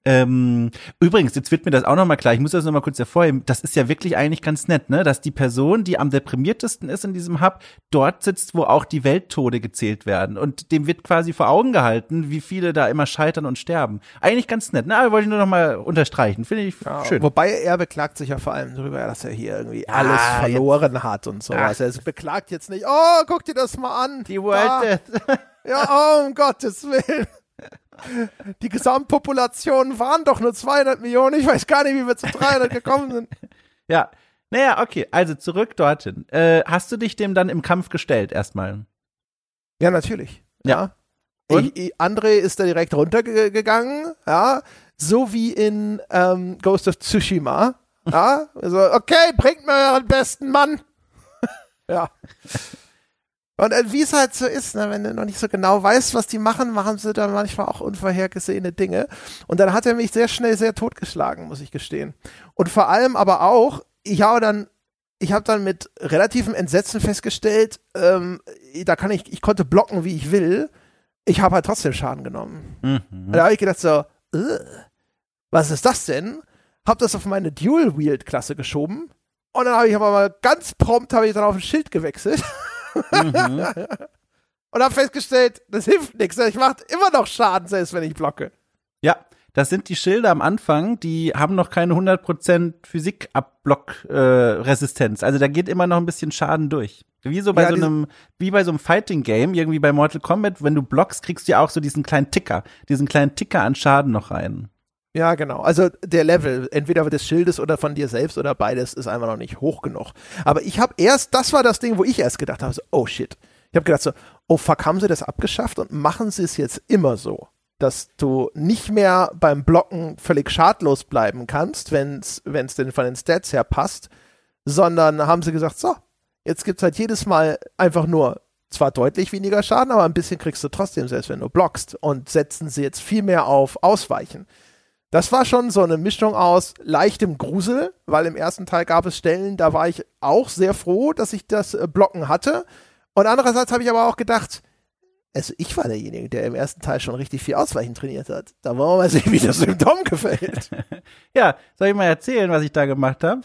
Ähm, übrigens, jetzt wird mir das auch nochmal klar, ich muss das nochmal kurz hervorheben, das ist ja wirklich eigentlich ganz nett, ne, dass die Person, die am deprimiertesten ist in diesem Hub, dort sitzt, wo auch die Welttode gezählt werden und dem wird quasi vor Augen gehalten, wie viele da immer scheitern und sterben. Eigentlich ganz nett, ne, aber wollte ich nur nochmal unterstreichen, finde ich Ja, schön. Wobei er beklagt sich ja vor allem darüber, dass er hier irgendwie alles Ah, verloren hat und sowas. Er beklagt jetzt nicht, oh, guck dir das mal an. Die Da. World Death. Ja, oh, um Gottes Willen. Die Gesamtpopulation waren doch nur 200 Millionen. Ich weiß gar nicht, wie wir zu 300 gekommen sind. Ja. Naja, okay, also zurück dorthin. Äh, hast du dich dem dann im Kampf gestellt erstmal? Ja, natürlich. Ja. ja. Ich, ich, André ist da direkt runtergegangen, ja, so wie in ähm, Ghost of Tsushima. Ja, also, okay, bringt mir euren besten Mann. ja. Und äh, wie es halt so ist, ne, wenn du noch nicht so genau weißt, was die machen, machen sie dann manchmal auch unvorhergesehene Dinge. Und dann hat er mich sehr schnell sehr totgeschlagen, muss ich gestehen. Und vor allem aber auch, ich habe dann, ich habe dann mit relativem Entsetzen festgestellt, ähm, da kann ich, ich konnte blocken, wie ich will. Ich habe halt trotzdem Schaden genommen. Mhm. Da habe ich gedacht so, "Ugh, was ist das denn? Hab das auf meine Dual-Wield-Klasse geschoben. Und dann habe ich aber mal ganz prompt habe ich dann auf ein Schild gewechselt Mhm. und habe festgestellt, das hilft nichts. Ich mache immer noch Schaden, selbst wenn ich blocke. Ja, das sind die Schilder am Anfang, die haben noch keine 100% Physik-Abblock-Resistenz. also da geht immer noch ein bisschen Schaden durch. Wie so bei Ja, so einem, wie bei so einem Fighting-Game, irgendwie bei Mortal Kombat, wenn du blockst, kriegst du ja auch so diesen kleinen Ticker, diesen kleinen Ticker an Schaden noch rein. Ja, genau. Also der Level, entweder des Schildes oder von dir selbst oder beides, ist einfach noch nicht hoch genug. Aber ich habe erst, das war das Ding, wo ich erst gedacht habe, so, oh shit. Ich habe gedacht so, oh fuck, haben sie das abgeschafft und machen sie es jetzt immer so, dass du nicht mehr beim Blocken völlig schadlos bleiben kannst, wenn es denn von den Stats her passt, sondern haben sie gesagt, so, jetzt gibt's halt jedes Mal einfach nur zwar deutlich weniger Schaden, aber ein bisschen kriegst du trotzdem, selbst wenn du blockst und setzen sie jetzt viel mehr auf Ausweichen. Das war schon so eine Mischung aus leichtem Grusel, weil im ersten Teil gab es Stellen, da war ich auch sehr froh, dass ich das äh, Blocken hatte. Und andererseits habe ich aber auch gedacht, also ich war derjenige, der im ersten Teil schon richtig viel Ausweichen trainiert hat. Da wollen wir mal sehen, wie das dem Dom gefällt. Ja, soll ich mal erzählen, was ich da gemacht habe?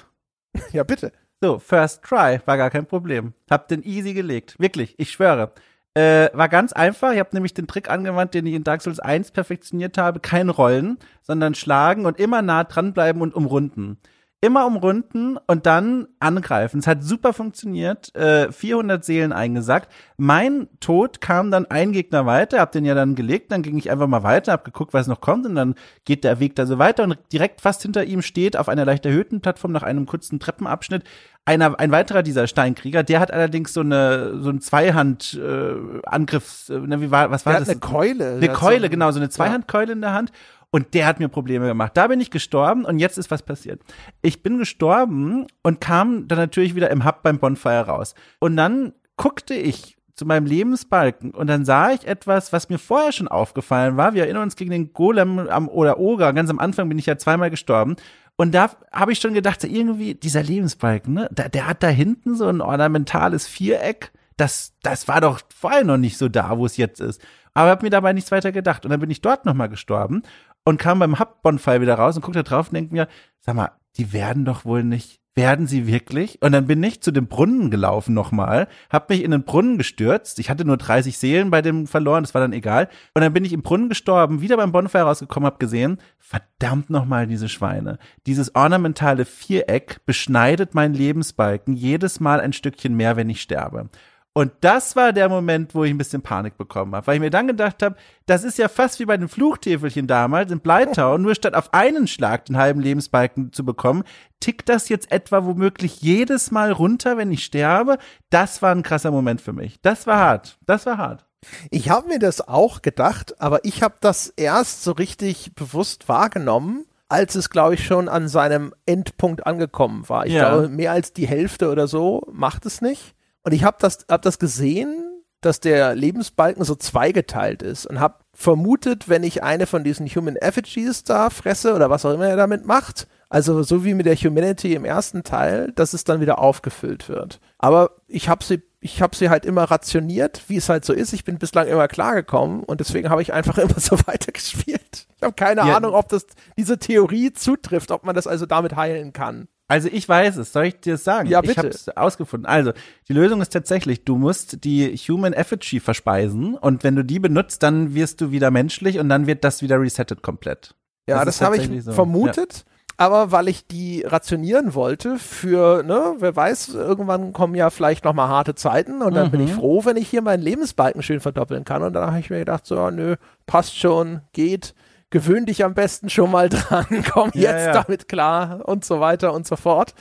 ja, bitte. So, First Try, war gar kein Problem. Hab den easy gelegt. Wirklich, ich schwöre. Äh, war ganz einfach. Ich habe nämlich den Trick angewandt, den ich in Dark Souls 1 perfektioniert habe. Kein Rollen, sondern schlagen und immer nah dranbleiben und umrunden. Immer umrunden und dann angreifen. Es hat super funktioniert. Äh, 400 Seelen eingesackt. Mein Tod kam dann ein Gegner weiter. Hab den ja dann gelegt. Dann ging ich einfach mal weiter, hab geguckt, was noch kommt. Und dann geht der Weg da so weiter. Und direkt fast hinter ihm steht auf einer leicht erhöhten Plattform nach einem kurzen Treppenabschnitt einer, ein weiterer dieser Steinkrieger, der hat allerdings so eine, so ein Zweihand, äh, Angriffs, äh, ne, wie war, was war Der das? eine Keule. Eine ein- genau, so eine Zweihandkeule in der Hand. Und der hat mir Probleme gemacht. Da bin ich gestorben und jetzt ist was passiert. Ich bin gestorben und kam dann natürlich wieder im Hub beim Bonfire raus. Und dann guckte ich zu meinem Lebensbalken und dann sah ich etwas, was mir vorher schon aufgefallen war. Wir erinnern uns gegen den Golem am, oder Oger. Ganz am Anfang bin ich ja zweimal gestorben. Und da habe ich schon gedacht, irgendwie dieser Lebensbalken, ne, der, der hat da hinten so ein ornamentales Viereck. Das, das war doch vorher noch nicht so da, wo es jetzt ist. Aber habe mir dabei nichts weiter gedacht. Und dann bin ich dort nochmal gestorben und kam beim Hub-Bonfire wieder raus und guckte drauf und denke mir, sag mal, die werden doch wohl nicht, werden sie wirklich? Und dann bin ich zu dem Brunnen gelaufen nochmal, hab mich in den Brunnen gestürzt. Ich hatte nur 30 Seelen bei dem verloren, das war dann egal. Und dann bin ich im Brunnen gestorben, wieder beim Bonfire rausgekommen, hab gesehen, verdammt nochmal diese Schweine. Dieses ornamentale Viereck beschneidet meinen Lebensbalken jedes Mal ein Stückchen mehr, wenn ich sterbe. Und das war der Moment, wo ich ein bisschen Panik bekommen habe, weil ich mir dann gedacht habe, das ist ja fast wie bei den Fluchtäfelchen damals in Bleitau, nur statt auf einen Schlag den halben Lebensbalken zu bekommen, tickt das jetzt etwa womöglich jedes Mal runter, wenn ich sterbe. Das war ein krasser Moment für mich. Das war hart. Das war hart. Ich habe mir das auch gedacht, aber ich habe das erst so richtig bewusst wahrgenommen, als es, glaube ich, schon an seinem Endpunkt angekommen war. Ich Ja. glaube, mehr als die Hälfte oder so macht es nicht. Und ich habe das, hab das gesehen, dass der Lebensbalken so zweigeteilt ist und habe vermutet, wenn ich eine von diesen Human Effigies da fresse oder was auch immer er damit macht, also so wie mit der Humanity im ersten Teil, dass es dann wieder aufgefüllt wird. Aber ich habe sie, ich habe sie halt immer rationiert, wie es halt so ist. Ich bin bislang immer klargekommen und deswegen habe ich einfach immer so weitergespielt. Ich habe keine Ja. Ahnung, ob das diese Theorie zutrifft, ob man das also damit heilen kann. Also ich weiß es, soll ich dir das sagen? Ja, Ich bitte. habe es ausgefunden. Also, die Lösung ist tatsächlich, du musst die Human Effigy verspeisen und wenn du die benutzt, dann wirst du wieder menschlich und dann wird das wieder resettet komplett. Ja, Das das, habe ich so, vermutet. Aber weil ich die rationieren wollte für, ne, wer weiß, irgendwann kommen ja vielleicht noch mal harte Zeiten und dann bin Mhm. ich froh, wenn ich hier meinen Lebensbalken schön verdoppeln kann. Und dann habe ich mir gedacht, so, nö, passt schon, geht, gewöhn dich am besten schon mal dran, komm Ja, jetzt ja. damit klar und so weiter und so fort.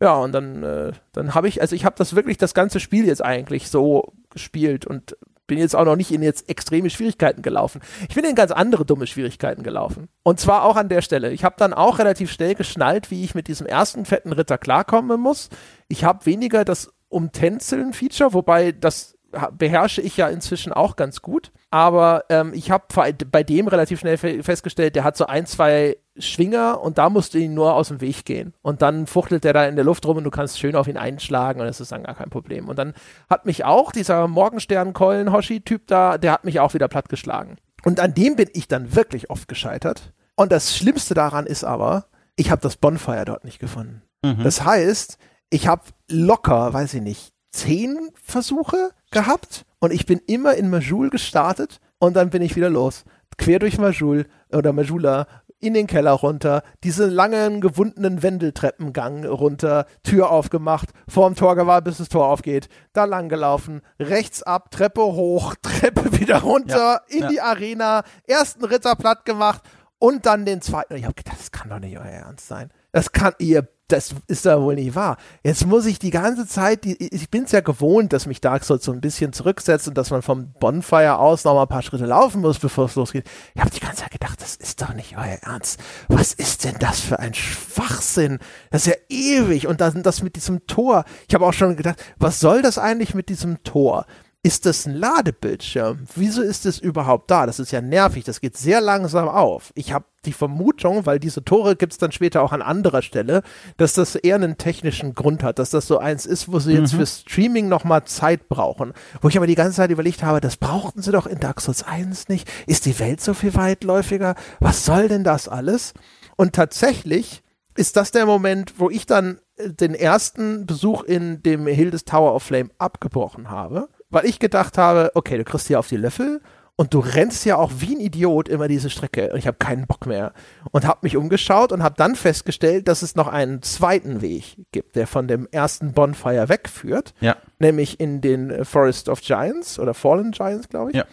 Ja, und dann, äh, dann habe ich, also ich habe das wirklich das ganze Spiel jetzt eigentlich so gespielt und bin jetzt auch noch nicht in jetzt extreme Schwierigkeiten gelaufen. Ich bin in ganz andere dumme Schwierigkeiten gelaufen. Und zwar auch an der Stelle. Ich habe dann auch relativ schnell geschnallt, wie ich mit diesem ersten fetten Ritter klarkommen muss. Ich habe weniger das Umtänzeln-Feature, wobei das beherrsche ich ja inzwischen auch ganz gut. Aber ähm, ich habe bei dem relativ schnell fe festgestellt, der hat so ein, zwei Schwinger und da musst du ihn nur aus dem Weg gehen. Und dann fuchtelt der da in der Luft rum und du kannst schön auf ihn einschlagen und das ist dann gar kein Problem. Und dann hat mich auch dieser Morgenstern-Keulen-Hoshi-Typ da, der hat mich auch wieder plattgeschlagen. Und an dem bin ich dann wirklich oft gescheitert. Und das Schlimmste daran ist aber, ich habe das Bonfire dort nicht gefunden. Das heißt, ich habe locker, weiß ich nicht, zehn Versuche gehabt und ich bin immer in Majul gestartet und dann bin ich wieder los. Quer durch Majul oder Majula in den Keller runter, diese langen gewundenen Wendeltreppengang runter, Tür aufgemacht, vorm Tor gewartet, bis das Tor aufgeht, da lang gelaufen, rechts ab, Treppe hoch, Treppe wieder runter, Ja, in ja. die Arena, ersten Ritter platt gemacht und dann den zweiten. Ich habe gedacht, das kann doch nicht euer Ernst sein. Das kann ihr, das ist da wohl nicht wahr. Jetzt muss ich die ganze Zeit, die, ich bin es ja gewohnt, dass mich Dark Souls so ein bisschen zurücksetzt und dass man vom Bonfire aus noch mal ein paar Schritte laufen muss, bevor es losgeht. Ich habe die ganze Zeit gedacht, das ist doch nicht euer Ernst. Was ist denn das für ein Schwachsinn? Das ist ja ewig. Und dann das mit diesem Tor. Ich habe auch schon gedacht, was soll das eigentlich mit diesem Tor? Ist das ein Ladebildschirm? Wieso ist es überhaupt da? Das ist ja nervig, das geht sehr langsam auf. Ich habe die Vermutung, weil diese Tore gibt es dann später auch an anderer Stelle, dass das eher einen technischen Grund hat, dass das so eins ist, wo sie jetzt für Streaming nochmal Zeit brauchen. Wo ich aber die ganze Zeit überlegt habe, das brauchten sie doch in Dark Souls 1 nicht. Ist die Welt so viel weitläufiger? Was soll denn das alles? Und tatsächlich ist das der Moment, wo ich dann äh, den ersten Besuch in dem Hildes Tower of Flame abgebrochen habe, weil ich gedacht habe, okay, du kriegst hier auf die Löffel und du rennst ja auch wie ein Idiot immer diese Strecke und ich habe keinen Bock mehr und habe mich umgeschaut und habe dann festgestellt, dass es noch einen zweiten Weg gibt, der von dem ersten Bonfire wegführt, Ja. nämlich in den äh, Forest of Giants oder Fallen Giants, glaube ich. Ja.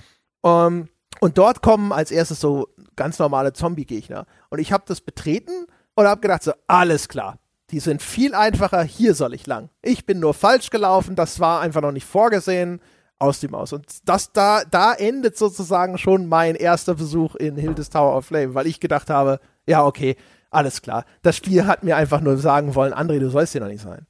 Ähm, und dort kommen als erstes so ganz normale Zombie-Gegner. Und ich habe das betreten und habe gedacht, so, alles klar. Die sind viel einfacher, hier soll ich lang. Ich bin nur falsch gelaufen, das war einfach noch nicht vorgesehen. Aus die Maus. Und das da, da endet sozusagen schon mein erster Besuch in Hildes Tower of Flame, weil ich gedacht habe, ja, okay, alles klar. Das Spiel hat mir einfach nur sagen wollen, André, du sollst hier noch nicht sein.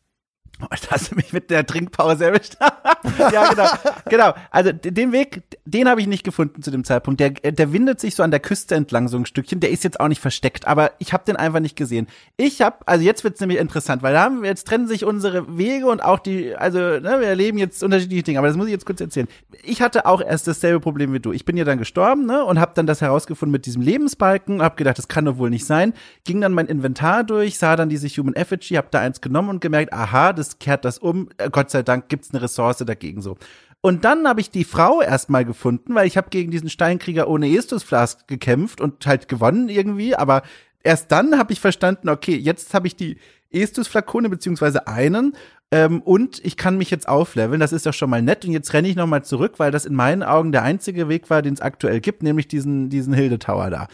Da hast du mich mit der Trinkpause erwischt. ja, genau. genau. Also den Weg, den habe ich nicht gefunden zu dem Zeitpunkt. Der, der windet sich so an der Küste entlang so ein Stückchen. Der ist jetzt auch nicht versteckt, aber ich habe den einfach nicht gesehen. Ich habe, also jetzt wird's nämlich interessant, weil da haben wir, jetzt trennen sich unsere Wege und auch die, also ne, wir erleben jetzt unterschiedliche Dinge, aber das muss ich jetzt kurz erzählen. Ich hatte auch erst dasselbe Problem wie du. Ich bin ja dann gestorben ne, und habe dann das herausgefunden mit diesem Lebensbalken, habe gedacht, das kann doch wohl nicht sein. Ging dann mein Inventar durch, sah dann diese Human Effigy, habe da eins genommen und gemerkt, aha, das kehrt das um. Äh, Gott sei Dank gibt's eine Ressource dagegen so. Und dann habe ich die Frau erstmal gefunden, weil ich habe gegen diesen Steinkrieger ohne Estus Flask gekämpft und halt gewonnen irgendwie, aber erst dann habe ich verstanden, okay, jetzt habe ich die Estus Flakone beziehungsweise einen Ähm, und ich kann mich jetzt aufleveln, das ist doch schon mal nett. Und jetzt renne ich nochmal zurück, weil das in meinen Augen der einzige Weg war, den es aktuell gibt, nämlich diesen, diesen Hilde da.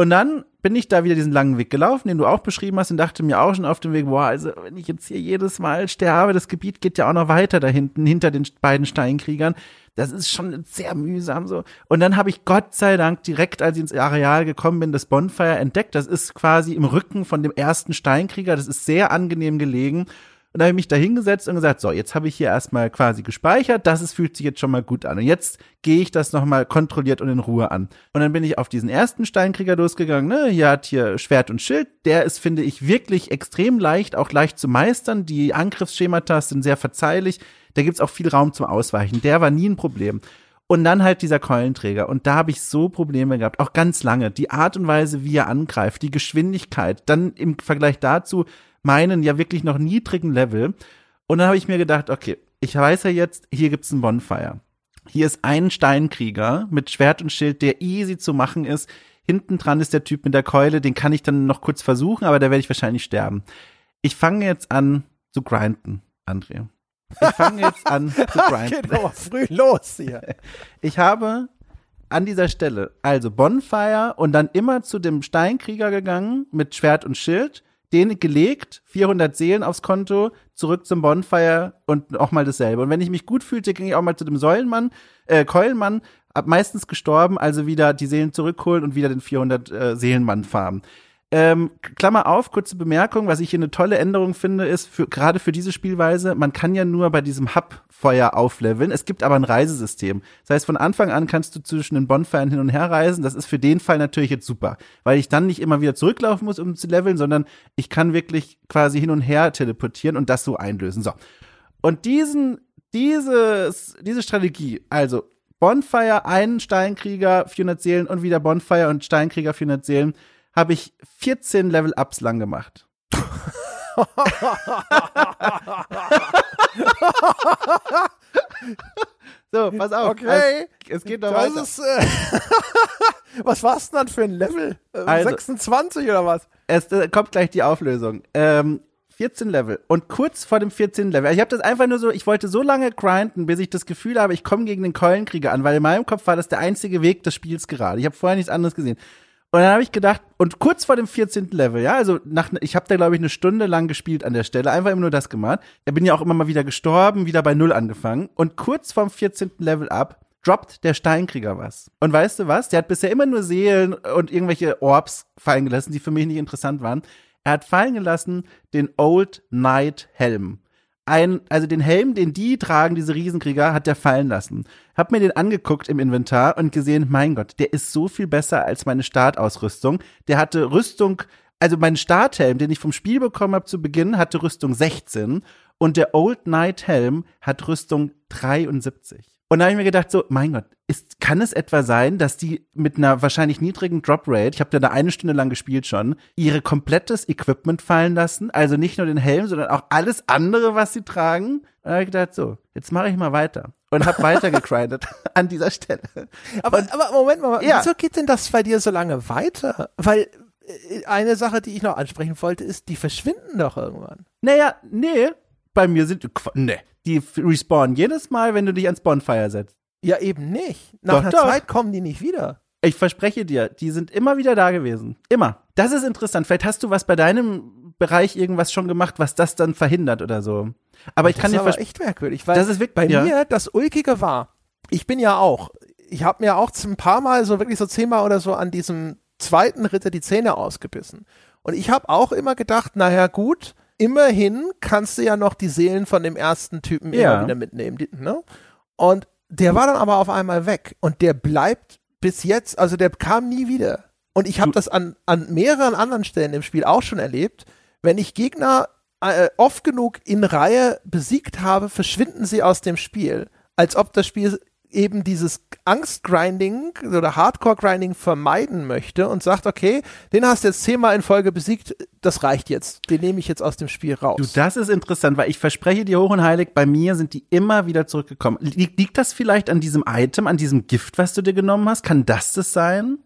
Und dann bin ich da wieder diesen langen Weg gelaufen, den du auch beschrieben hast, und dachte mir auch schon auf dem Weg, boah, also wenn ich jetzt hier jedes Mal sterbe, das Gebiet geht ja auch noch weiter da hinten, hinter den beiden Steinkriegern. Das ist schon sehr mühsam so. Und dann habe ich Gott sei Dank direkt, als ich ins Areal gekommen bin, das Bonfire entdeckt. Das ist quasi im Rücken von dem ersten Steinkrieger. Das ist sehr angenehm gelegen. Und da habe ich mich da hingesetzt und gesagt, so, jetzt habe ich hier erstmal quasi gespeichert, das ist, fühlt sich jetzt schon mal gut an. Und jetzt gehe ich das nochmal kontrolliert und in Ruhe an. Und dann bin ich auf diesen ersten Steinkrieger losgegangen, ne? Hier hat hier Schwert und Schild. Der ist, finde ich, wirklich extrem leicht, auch leicht zu meistern. Die Angriffsschemata sind sehr verzeihlich. Da gibt's auch viel Raum zum Ausweichen. Der war nie ein Problem. Und dann halt dieser Keulenträger. Und da habe ich so Probleme gehabt, auch ganz lange. Die Art und Weise, wie er angreift, die Geschwindigkeit, dann im Vergleich dazu meinen ja wirklich noch niedrigen Level. Und dann habe ich mir gedacht, okay, ich weiß ja jetzt, hier gibt's einen Bonfire. Hier ist ein Steinkrieger mit Schwert und Schild, der easy zu machen ist. Hinten dran ist der Typ mit der Keule, den kann ich dann noch kurz versuchen, aber da werde ich wahrscheinlich sterben. Ich fange jetzt an zu grinden, André. Ich fange jetzt an zu grinden. Geht aber früh los hier. Ich habe an dieser Stelle also Bonfire und dann immer zu dem Steinkrieger gegangen mit Schwert und Schild den gelegt, 400 Seelen aufs Konto, zurück zum Bonfire und auch mal dasselbe. Und wenn ich mich gut fühlte, ging ich auch mal zu dem Säulenmann, äh, Keulenmann, hab meistens gestorben, also wieder die Seelen zurückholen und wieder den 400 äh, Seelenmann farmen. Ähm, Klammer auf, kurze Bemerkung, was ich hier eine tolle Änderung finde, ist für, gerade für diese Spielweise, man kann ja nur bei diesem Hub-Feuer aufleveln. Es gibt aber ein Reisesystem. Das heißt, von Anfang an kannst du zwischen den Bonfiren hin und her reisen. Das ist für den Fall natürlich jetzt super, weil ich dann nicht immer wieder zurücklaufen muss, um zu leveln, sondern ich kann wirklich quasi hin und her teleportieren und das so einlösen. So. Und diesen, dieses, diese Strategie, also Bonfire, einen Steinkrieger, 400 Seelen und wieder Bonfire und Steinkrieger, 400 Seelen, habe ich 14 Level-Ups lang gemacht. so, pass auf. Okay. Es, es geht noch Das weiter. ist, äh, was war's denn dann für ein Level? Äh, Also- 26 oder was? Es äh, kommt gleich die Auflösung. Ähm, 14 Level. Und kurz vor dem 14. Level, ich habe das einfach nur so, ich wollte so lange grinden, bis ich das Gefühl habe, ich komme gegen den Keulenkrieger an, weil in meinem Kopf war das der einzige Weg des Spiels gerade. Ich habe vorher nichts anderes gesehen. Und dann habe ich gedacht, und kurz vor dem 14. Level, ja, also nach, ich habe da glaube ich eine Stunde lang gespielt an der Stelle, einfach immer nur das gemacht. Da bin ja auch immer mal wieder gestorben, wieder bei Null angefangen. Und kurz vorm 14. Level ab droppt der Steinkrieger was. Und weißt du was? Der hat bisher immer nur Seelen und irgendwelche Orbs fallen gelassen, die für mich nicht interessant waren. Er hat fallen gelassen den Old Knight Helm. Ein, also den Helm, den die tragen, diese Riesenkrieger, hat der fallen lassen. Hab mir den angeguckt im Inventar und gesehen, mein Gott, der ist so viel besser als meine Startausrüstung. Der hatte Rüstung, also mein Starthelm, den ich vom Spiel bekommen habe zu Beginn, hatte Rüstung 16 und der Old Knight Helm hat Rüstung 73. Und da habe ich mir gedacht, so, mein Gott, ist, kann es etwa sein, dass die mit einer wahrscheinlich niedrigen Drop Rate, ich habe da eine Stunde lang gespielt schon, ihre komplettes Equipment fallen lassen? Also nicht nur den Helm, sondern auch alles andere, was sie tragen? Und habe ich gedacht, so, jetzt mache ich mal weiter. Und habe weiter gegrindet an dieser Stelle. Aber, aber Moment mal, Ja. wieso geht denn das bei dir so lange weiter? Weil äh, eine Sache, die ich noch ansprechen wollte, ist, die verschwinden doch irgendwann. Naja, nee, bei mir sind, nee, die respawnen jedes Mal, wenn du dich ans Bonfire setzt. Ja, eben nicht. Nach Doch, einer doch. Zeit kommen die nicht wieder. Ich verspreche dir, die sind immer wieder da gewesen. Immer. Das ist interessant. Vielleicht hast du was bei deinem Bereich irgendwas schon gemacht, was das dann verhindert oder so. Aber ich kann das dir ist aber versprechen, echt merkwürdig, weil Das ist wirklich- bei ja. mir das Ulkige war, ich bin ja auch, ich habe mir auch ein paar Mal so wirklich so zehnmal oder so an diesem zweiten Ritter die Zähne ausgebissen. Und ich habe auch immer gedacht, naja gut, immerhin kannst du ja noch die Seelen von dem ersten Typen Ja. immer wieder mitnehmen. Die, ne? Und der war dann aber auf einmal weg und der bleibt bis jetzt, also der kam nie wieder. Und ich habe das an, an mehreren anderen Stellen im Spiel auch schon erlebt, wenn ich Gegner äh, oft genug in Reihe besiegt habe, verschwinden sie aus dem Spiel. Als ob das Spiel eben dieses Angst-Grinding oder Hardcore-Grinding vermeiden möchte und sagt, okay, den hast du jetzt zehnmal in Folge besiegt, das reicht jetzt. Den nehme ich jetzt aus dem Spiel raus. du, das ist interessant, weil ich verspreche dir hoch und heilig, bei mir sind die immer wieder zurückgekommen. Liegt, liegt das vielleicht an diesem Item, an diesem Gift, was du dir genommen hast? Kann das das sein?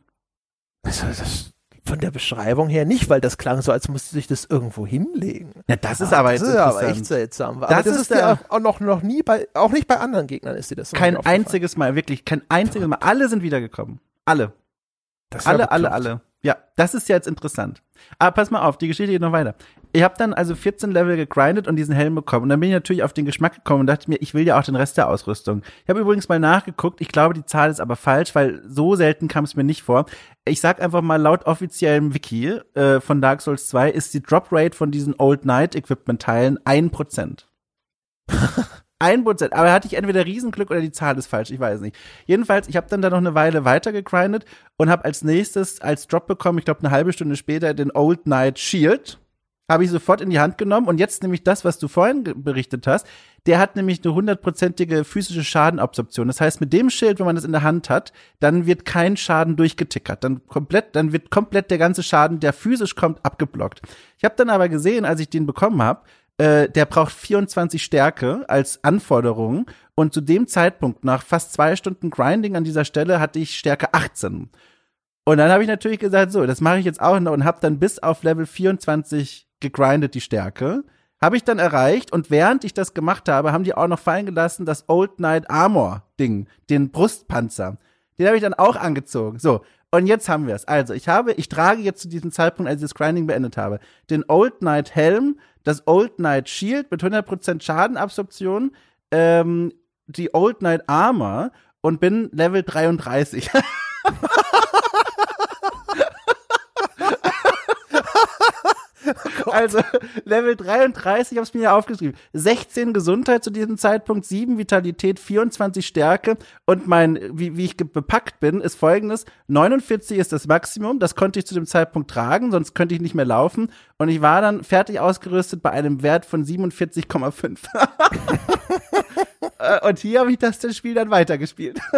das, das, von der Beschreibung her nicht, weil das klang so, als müsste sich das irgendwo hinlegen. Ja, das ist aber das ist aber echt seltsam. Das das, ist ist, ja auch noch, noch nie bei, auch nicht bei anderen Gegnern ist dir das so Kein einziges Mal, wirklich, kein einziges Mal. Alle sind wiedergekommen. Alle. Alle, alle, alle. Ja, das ist jetzt interessant. Aber pass mal auf, die Geschichte geht noch weiter. Ich habe dann also 14 Level gegrindet und diesen Helm bekommen. Und dann bin ich natürlich auf den Geschmack gekommen und dachte mir, ich will ja auch den Rest der Ausrüstung. Ich habe übrigens mal nachgeguckt. Ich glaube, die Zahl ist aber falsch, weil so selten kam es mir nicht vor. Ich sag einfach mal, laut offiziellem Wiki äh, von Dark Souls 2 ist die Drop Rate von diesen Old Knight Equipment Teilen 1%. Ein Prozent. Aber hatte ich entweder Riesenglück oder die Zahl ist falsch, ich weiß nicht. Jedenfalls, ich habe dann da noch eine Weile weiter gegrindet und habe als nächstes als Drop bekommen, ich glaube eine halbe Stunde später, den Old Knight Shield. Habe ich sofort in die Hand genommen und jetzt nämlich das, was du vorhin berichtet hast, der hat nämlich eine hundertprozentige physische Schadenabsorption. Das heißt, mit dem Schild, wenn man das in der Hand hat, dann wird kein Schaden durchgetickert. Dann komplett, dann wird komplett der ganze Schaden, der physisch kommt, abgeblockt. Ich habe dann aber gesehen, als ich den bekommen habe, äh, der braucht 24 Stärke als Anforderung und zu dem Zeitpunkt nach fast zwei Stunden Grinding an dieser Stelle hatte ich Stärke 18. Und dann habe ich natürlich gesagt, so, das mache ich jetzt auch noch und habe dann bis auf Level 24 gegrindet die Stärke. Habe ich dann erreicht und während ich das gemacht habe, haben die auch noch fallen gelassen das Old Knight Armor Ding, den Brustpanzer. Den habe ich dann auch angezogen. So, und jetzt haben wir es. Also, ich habe, ich trage jetzt zu diesem Zeitpunkt, als ich das Grinding beendet habe, den Old Knight Helm, das Old Knight Shield mit 100% Schadenabsorption, ähm, die Old Knight Armor und bin Level 33. Also Level 33, ich habe es mir ja aufgeschrieben. 16 Gesundheit zu diesem Zeitpunkt, 7 Vitalität, 24 Stärke und mein, wie, wie ich bepackt bin, ist folgendes. 49 ist das Maximum, das konnte ich zu dem Zeitpunkt tragen, sonst könnte ich nicht mehr laufen. Und ich war dann fertig ausgerüstet bei einem Wert von 47,5. Äh, und hier habe ich das, das Spiel dann weitergespielt.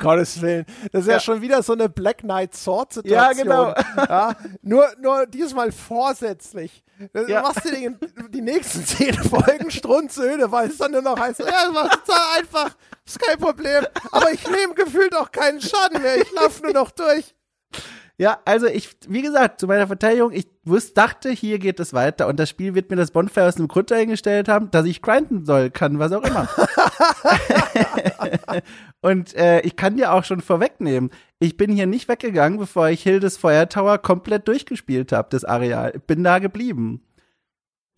Gottes Willen. Das ist ja, Ja. schon wieder so eine Black Knight Sword Situation. Ja, genau. Ja, nur, nur diesmal vorsätzlich. Du Ja. machst dir die, die nächsten zehn Folgen strunzöde, weil es dann nur noch heißt, ja, es dann einfach, ist kein Problem. Aber ich nehme gefühlt auch keinen Schaden mehr. Ich laufe nur noch durch. Ja, also ich, wie gesagt, zu meiner Verteidigung, ich wusste, dachte, hier geht es weiter und das Spiel wird mir das Bonfire aus einem Grund dahingestellt haben, dass ich grinden soll, kann, was auch immer. und äh, ich kann dir auch schon vorwegnehmen, ich bin hier nicht weggegangen, bevor ich Hildes Feuer Tower komplett durchgespielt habe, das Areal. Ich bin da geblieben.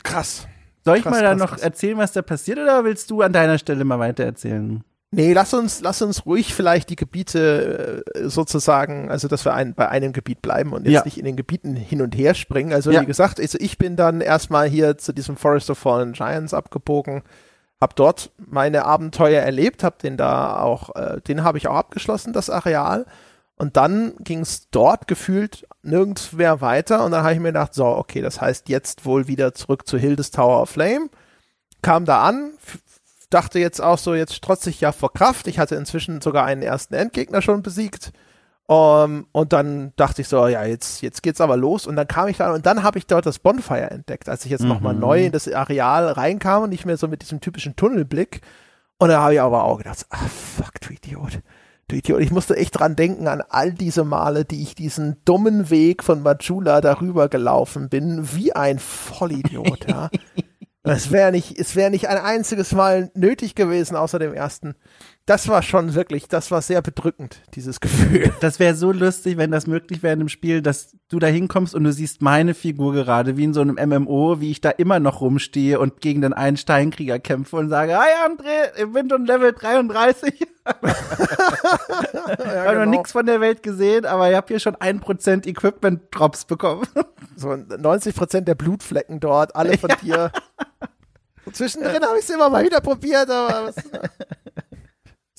Krass. Soll ich Krass, mal da noch krass. erzählen, was da passiert, oder willst du an deiner Stelle mal weiter erzählen? Nee, lass uns, lass uns ruhig vielleicht die Gebiete äh, sozusagen, also dass wir ein, bei einem Gebiet bleiben und jetzt Ja. nicht in den Gebieten hin und her springen. Also Ja. wie gesagt, also ich bin dann erstmal hier zu diesem Forest of Fallen Giants abgebogen, hab dort meine Abenteuer erlebt, hab den da auch, äh, den habe ich auch abgeschlossen, das Areal. Und dann ging es dort gefühlt nirgends mehr weiter und dann habe ich mir gedacht, so, okay, das heißt jetzt wohl wieder zurück zu Hildes Tower of Flame. Kam da an, dachte jetzt auch so, jetzt strotze ich ja vor Kraft. Ich hatte inzwischen sogar einen ersten Endgegner schon besiegt. Um, und dann dachte ich so, ja, jetzt, jetzt geht's aber los. Und dann kam ich da und dann habe ich dort das Bonfire entdeckt, als ich jetzt nochmal Mhm. neu in das Areal reinkam und nicht mehr so mit diesem typischen Tunnelblick. Und da habe ich aber auch gedacht, ah, fuck, du Idiot. Du Idiot. Ich musste echt dran denken an all diese Male, die ich diesen dummen Weg von Majula darüber gelaufen bin, wie ein Vollidiot, ja. Es wäre nicht, es wäre nicht ein einziges Mal nötig gewesen, außer dem ersten. Das war schon wirklich, das war sehr bedrückend, dieses Gefühl. Das wäre so lustig, wenn das möglich wäre in einem Spiel, dass du da hinkommst und du siehst meine Figur gerade, wie in so einem MMO, wie ich da immer noch rumstehe und gegen den einen Steinkrieger kämpfe und sage, hi André, ich bin schon Level 33. Ja, Ich habe noch genau. nichts von der Welt gesehen, aber ich habe hier schon 1% Equipment-Drops bekommen. So 90 Prozent der Blutflecken dort, alle von dir. Und zwischendrin habe ich es immer mal wieder probiert, aber was,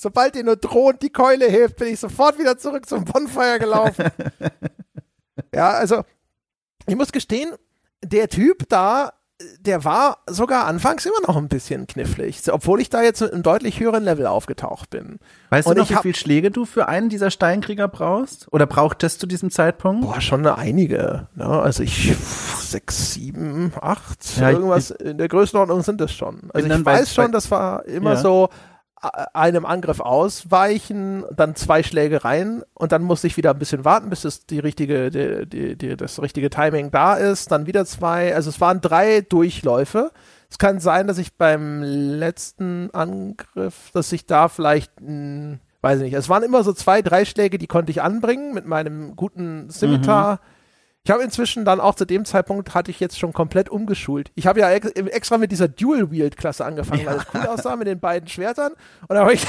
sobald ihr nur drohend die Keule hebt, bin ich sofort wieder zurück zum Bonfire gelaufen. ja, also ich muss gestehen, der Typ da, der war sogar anfangs immer noch ein bisschen knifflig, obwohl ich da jetzt mit einem deutlich höheren Level aufgetaucht bin. Weißt Und du noch, ich wie viele Schläge du für einen dieser Steinkrieger brauchst? Oder brauchtest du diesem Zeitpunkt? Boah, schon einige. Ne? Also ich sechs, sieben, acht, Ja, ich- irgendwas in der Größenordnung sind das schon. Also ich weiß schon, das war immer Ja. so einem Angriff ausweichen, dann zwei Schläge rein und dann muss ich wieder ein bisschen warten, bis es die richtige, die, die, die, das richtige Timing da ist, dann wieder zwei, also es waren drei Durchläufe. Es kann sein, dass ich beim letzten Angriff, dass ich da vielleicht, mh, weiß ich nicht, es waren immer so zwei, drei Schläge, die konnte ich anbringen mit meinem guten Scimitar. Mhm ich habe inzwischen dann auch zu dem Zeitpunkt hatte ich jetzt schon komplett umgeschult. Ich habe ja ex extra mit dieser Dual-Wield-Klasse angefangen, ja. weil es cool aussah mit den beiden Schwertern. Und da habe ich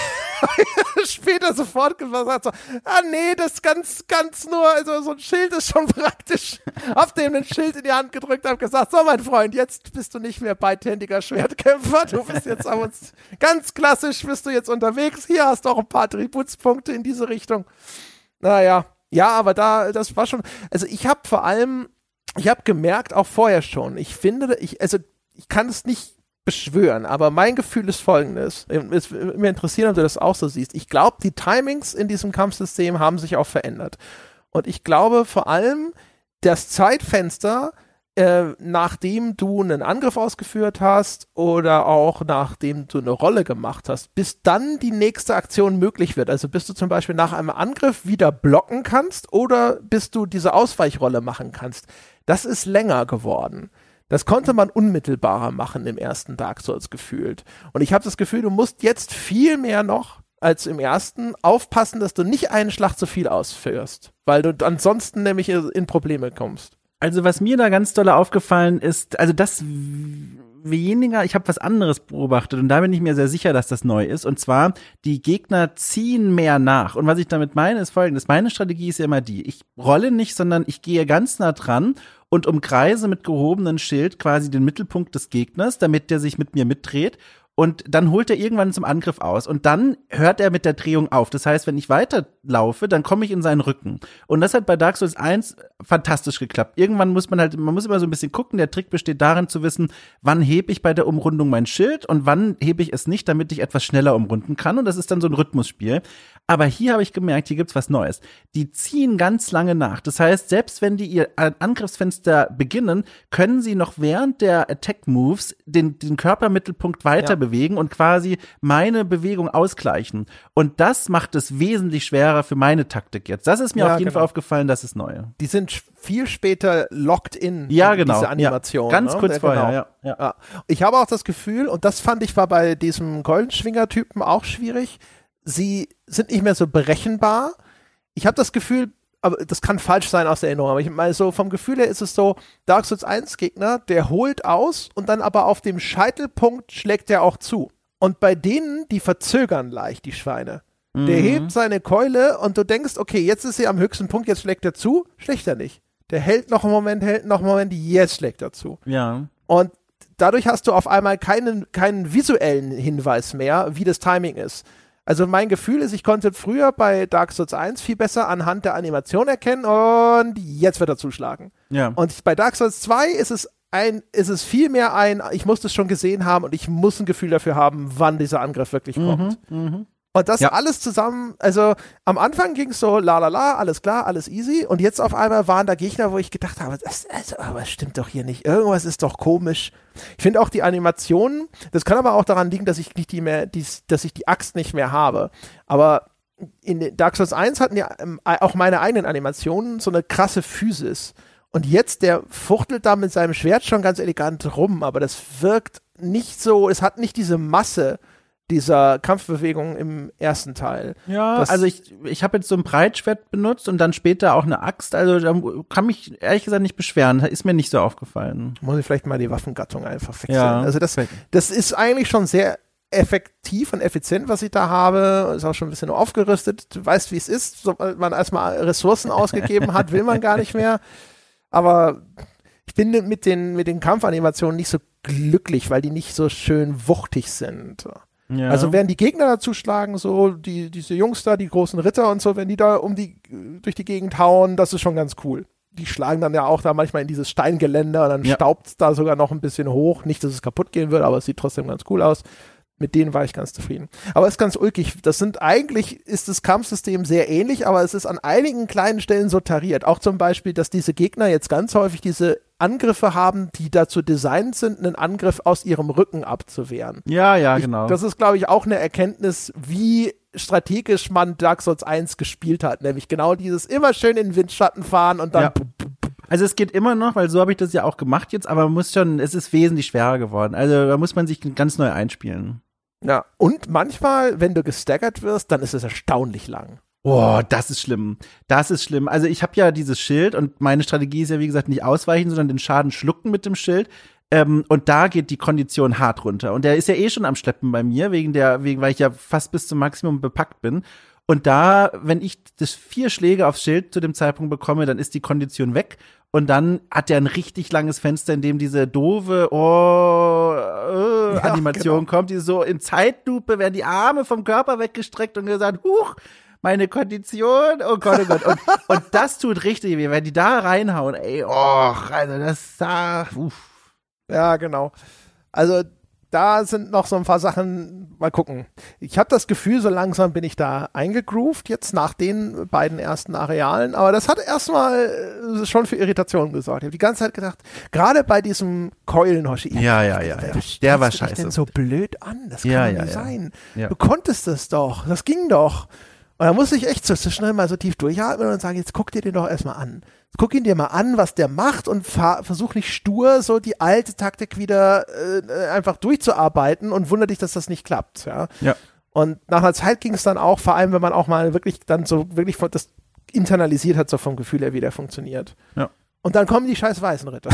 später sofort gesagt, so, ah nee, das ganz, ganz nur, also so ein Schild ist schon praktisch. Hab dem ein Schild in die Hand gedrückt, habe gesagt, so mein Freund, jetzt bist du nicht mehr beidhändiger Schwertkämpfer, du bist jetzt aber ganz klassisch, bist du jetzt unterwegs. Hier hast du auch ein paar Tributspunkte in diese Richtung. Naja, ja, aber da, das war schon, also ich habe vor allem, ich habe gemerkt, auch vorher schon, ich finde, ich, also ich kann es nicht beschwören, aber mein Gefühl ist folgendes. Es würde mich interessieren, ob du das auch so siehst. Ich glaube, die Timings in diesem Kampfsystem haben sich auch verändert. Und ich glaube vor allem, das Zeitfenster äh, nachdem du einen Angriff ausgeführt hast oder auch nachdem du eine Rolle gemacht hast, bis dann die nächste Aktion möglich wird. Also bis du zum Beispiel nach einem Angriff wieder blocken kannst oder bis du diese Ausweichrolle machen kannst. Das ist länger geworden. Das konnte man unmittelbarer machen im ersten Dark Souls gefühlt. Und ich habe das Gefühl, du musst jetzt viel mehr noch als im ersten aufpassen, dass du nicht einen Schlag zu viel ausführst, weil du ansonsten nämlich in Probleme kommst. Also was mir da ganz doll aufgefallen ist, also das weniger, ich habe was anderes beobachtet und da bin ich mir sehr sicher, dass das neu ist. Und zwar, die Gegner ziehen mehr nach. Und was ich damit meine, ist folgendes. Meine Strategie ist ja immer die. Ich rolle nicht, sondern ich gehe ganz nah dran und umkreise mit gehobenem Schild quasi den Mittelpunkt des Gegners, damit der sich mit mir mitdreht und dann holt er irgendwann zum Angriff aus und dann hört er mit der Drehung auf. Das heißt, wenn ich weiterlaufe, dann komme ich in seinen Rücken. Und das hat bei Dark Souls 1 fantastisch geklappt. Irgendwann muss man halt, man muss immer so ein bisschen gucken. Der Trick besteht darin zu wissen, wann hebe ich bei der Umrundung mein Schild und wann hebe ich es nicht, damit ich etwas schneller umrunden kann. Und das ist dann so ein Rhythmusspiel. Aber hier habe ich gemerkt, hier gibt's was Neues. Die ziehen ganz lange nach. Das heißt, selbst wenn die ihr Angriffsfenster beginnen, können sie noch während der Attack Moves den, den Körpermittelpunkt weiter ja. bewegen und quasi meine Bewegung ausgleichen. Und das macht es wesentlich schwerer für meine Taktik jetzt. Das ist mir ja, auf jeden genau. Fall aufgefallen, das ist neu. Die sind viel später locked in. Ja, genau. Diese Animation. Ja, ganz ne? kurz vorher, genau. ja, ja. Ich habe auch das Gefühl, und das fand ich war bei diesem Goldenschwinger-Typen auch schwierig, sie sind nicht mehr so berechenbar. Ich habe das Gefühl, aber das kann falsch sein aus der Erinnerung, aber ich meine, so vom Gefühl her ist es so, Dark Souls 1 Gegner, der holt aus und dann aber auf dem Scheitelpunkt schlägt er auch zu. Und bei denen, die verzögern leicht, die Schweine. Mhm. Der hebt seine Keule und du denkst, okay, jetzt ist er am höchsten Punkt, jetzt schlägt er zu, schlägt er nicht. Der hält noch einen Moment, hält noch einen Moment, jetzt schlägt er zu. Ja. Und dadurch hast du auf einmal keinen, keinen visuellen Hinweis mehr, wie das Timing ist. Also mein Gefühl ist, ich konnte früher bei Dark Souls 1 viel besser anhand der Animation erkennen und jetzt wird er zuschlagen. Ja. Und bei Dark Souls 2 ist es ein, ist es viel mehr ein, ich muss das schon gesehen haben und ich muss ein Gefühl dafür haben, wann dieser Angriff wirklich mhm, kommt. Mhm, und das ja. alles zusammen, also am Anfang ging es so, la la la, alles klar, alles easy. Und jetzt auf einmal waren da Gegner, wo ich gedacht habe, das, also, aber stimmt doch hier nicht. Irgendwas ist doch komisch. Ich finde auch die Animationen, das kann aber auch daran liegen, dass ich nicht die mehr, die, dass ich die Axt nicht mehr habe. Aber in Dark Souls 1 hatten ja ähm, auch meine eigenen Animationen so eine krasse Physis. Und jetzt, der fuchtelt da mit seinem Schwert schon ganz elegant rum, aber das wirkt nicht so, es hat nicht diese Masse dieser Kampfbewegung im ersten Teil. Ja, das also ich, ich habe jetzt so ein Breitschwert benutzt und dann später auch eine Axt. Also da kann mich ehrlich gesagt nicht beschweren. Ist mir nicht so aufgefallen. Muss ich vielleicht mal die Waffengattung einfach wechseln. Ja. Also das, das ist eigentlich schon sehr effektiv und effizient, was ich da habe. Ist auch schon ein bisschen aufgerüstet. Du weißt, wie es ist. Sobald man erstmal Ressourcen ausgegeben hat, will man gar nicht mehr. Aber ich bin mit den, mit den Kampfanimationen nicht so glücklich, weil die nicht so schön wuchtig sind. Ja. Also werden die Gegner dazu schlagen, so die, diese Jungs da, die großen Ritter und so, wenn die da um die, durch die Gegend hauen, das ist schon ganz cool. Die schlagen dann ja auch da manchmal in dieses Steingeländer und dann ja. staubt es da sogar noch ein bisschen hoch. Nicht, dass es kaputt gehen würde, aber es sieht trotzdem ganz cool aus. Mit denen war ich ganz zufrieden. Aber es ist ganz ulkig. Das sind eigentlich, ist das Kampfsystem sehr ähnlich, aber es ist an einigen kleinen Stellen so tariert. Auch zum Beispiel, dass diese Gegner jetzt ganz häufig diese Angriffe haben, die dazu designt sind, einen Angriff aus ihrem Rücken abzuwehren. Ja, ja, genau. Ich, das ist, glaube ich, auch eine Erkenntnis, wie strategisch man Dark Souls 1 gespielt hat. Nämlich genau dieses immer schön in den Windschatten fahren und dann. Ja. Also es geht immer noch, weil so habe ich das ja auch gemacht jetzt, aber man muss schon, es ist wesentlich schwerer geworden. Also da muss man sich ganz neu einspielen. Ja, und manchmal, wenn du gestaggert wirst, dann ist es erstaunlich lang. Boah, das ist schlimm. Das ist schlimm. Also ich habe ja dieses Schild und meine Strategie ist ja, wie gesagt, nicht ausweichen, sondern den Schaden schlucken mit dem Schild. Ähm, und da geht die Kondition hart runter. Und der ist ja eh schon am Schleppen bei mir, wegen der, wegen, weil ich ja fast bis zum Maximum bepackt bin. Und da, wenn ich das vier Schläge aufs Schild zu dem Zeitpunkt bekomme, dann ist die Kondition weg. Und dann hat er ein richtig langes Fenster, in dem diese doofe oh, äh, ja, Animation genau. kommt, die so in Zeitlupe werden die Arme vom Körper weggestreckt und gesagt, huch, meine Kondition, oh Gott, oh Gott. Und, und das tut richtig weh, wenn die da reinhauen, ey, oh, also das sah, uff. Ja, genau. Also da sind noch so ein paar Sachen, mal gucken. Ich habe das Gefühl, so langsam bin ich da eingegroovt, jetzt nach den beiden ersten Arealen, aber das hat erstmal äh, schon für Irritation gesorgt. Ich habe die ganze Zeit gedacht, gerade bei diesem Keulenhoshi. Ja, ja, ja, ja. Der war scheiße. denn so blöd an? Das kann ja, ja, nicht ja. sein. Du konntest das doch. Das ging doch. Und da musste ich echt so schnell mal so tief durchatmen und sagen, jetzt guck dir den doch erstmal an. Guck ihn dir mal an, was der macht und versuch nicht stur so die alte Taktik wieder äh, einfach durchzuarbeiten und wundere dich, dass das nicht klappt. Ja. ja. Und nach einer Zeit ging es dann auch, vor allem wenn man auch mal wirklich dann so wirklich das internalisiert hat, so vom Gefühl her, wie der funktioniert. Ja. Und dann kommen die scheiß weißen Ritter.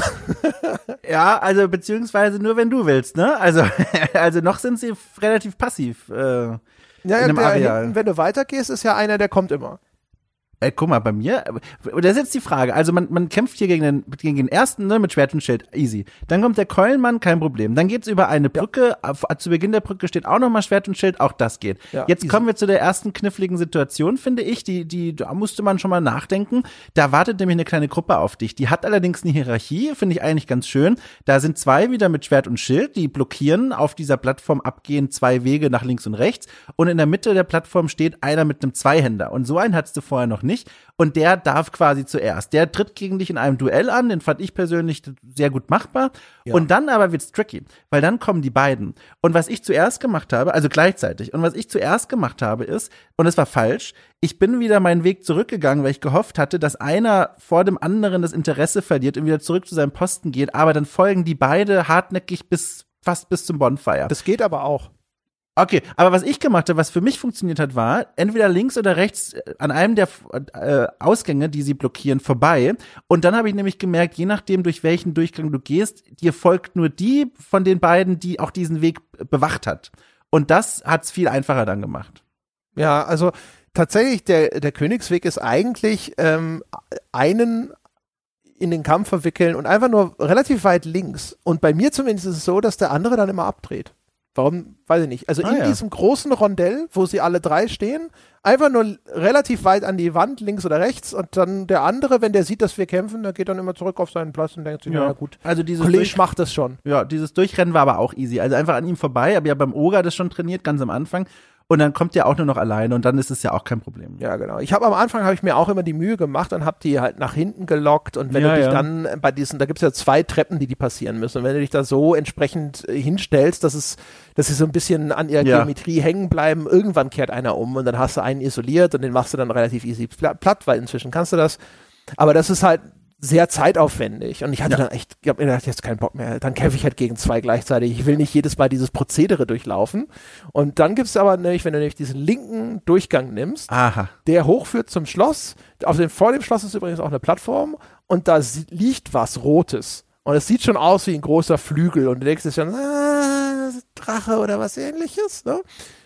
ja, also beziehungsweise nur wenn du willst, ne? Also, also noch sind sie relativ passiv. Äh ja, ja, der hinten, wenn du weitergehst, ist ja einer, der kommt immer. Ey, guck mal, bei mir, da ist jetzt die Frage, also man, man kämpft hier gegen den, gegen den ersten, ne, mit Schwert und Schild, easy. Dann kommt der Keulenmann, kein Problem. Dann geht's über eine Brücke, ja. zu Beginn der Brücke steht auch nochmal Schwert und Schild, auch das geht. Ja, jetzt easy. kommen wir zu der ersten kniffligen Situation, finde ich, die, die, da musste man schon mal nachdenken. Da wartet nämlich eine kleine Gruppe auf dich. Die hat allerdings eine Hierarchie, finde ich eigentlich ganz schön. Da sind zwei wieder mit Schwert und Schild, die blockieren auf dieser Plattform abgehen zwei Wege nach links und rechts. Und in der Mitte der Plattform steht einer mit einem Zweihänder. Und so einen hattest du vorher noch nicht. Und der darf quasi zuerst. Der tritt gegen dich in einem Duell an, den fand ich persönlich sehr gut machbar. Ja. Und dann aber wird's tricky, weil dann kommen die beiden. Und was ich zuerst gemacht habe, also gleichzeitig, und was ich zuerst gemacht habe ist, und es war falsch, ich bin wieder meinen Weg zurückgegangen, weil ich gehofft hatte, dass einer vor dem anderen das Interesse verliert und wieder zurück zu seinem Posten geht, aber dann folgen die beide hartnäckig bis fast bis zum Bonfire. Das geht aber auch. Okay, aber was ich gemacht habe, was für mich funktioniert hat, war entweder links oder rechts äh, an einem der äh, Ausgänge, die sie blockieren, vorbei. Und dann habe ich nämlich gemerkt, je nachdem, durch welchen Durchgang du gehst, dir folgt nur die von den beiden, die auch diesen Weg bewacht hat. Und das hat's viel einfacher dann gemacht. Ja, also tatsächlich, der, der Königsweg ist eigentlich ähm, einen in den Kampf verwickeln und einfach nur relativ weit links. Und bei mir zumindest ist es so, dass der andere dann immer abdreht. Warum, weiß ich nicht. Also ah, in ja. diesem großen Rondell, wo sie alle drei stehen, einfach nur relativ weit an die Wand, links oder rechts, und dann der andere, wenn der sieht, dass wir kämpfen, der geht dann immer zurück auf seinen Platz und denkt sich, ja, na gut, also dieses Kollege macht das schon. Ja, dieses Durchrennen war aber auch easy. Also einfach an ihm vorbei, aber ja beim Oga das schon trainiert, ganz am Anfang. Und dann kommt ihr auch nur noch alleine und dann ist es ja auch kein Problem. Ja, genau. Ich habe am Anfang habe ich mir auch immer die Mühe gemacht und habe die halt nach hinten gelockt und wenn ja, du dich ja. dann bei diesen, da gibt es ja zwei Treppen, die die passieren müssen. Und wenn du dich da so entsprechend äh, hinstellst, dass es, dass sie so ein bisschen an ihrer ja. Geometrie hängen bleiben, irgendwann kehrt einer um und dann hast du einen isoliert und den machst du dann relativ easy platt, weil inzwischen kannst du das. Aber das ist halt sehr zeitaufwendig. Und ich hatte ja. dann echt, ich habe mir gedacht, jetzt keinen Bock mehr. Dann kämpfe ich halt gegen zwei gleichzeitig. Ich will nicht jedes Mal dieses Prozedere durchlaufen. Und dann gibt es aber nämlich, wenn du nämlich diesen linken Durchgang nimmst, Aha. der hochführt zum Schloss. Auf dem, vor dem Schloss ist übrigens auch eine Plattform und da liegt was Rotes. Und es sieht schon aus wie ein großer Flügel. Und du denkst dir schon, ah, Drache oder was ähnliches. Ne?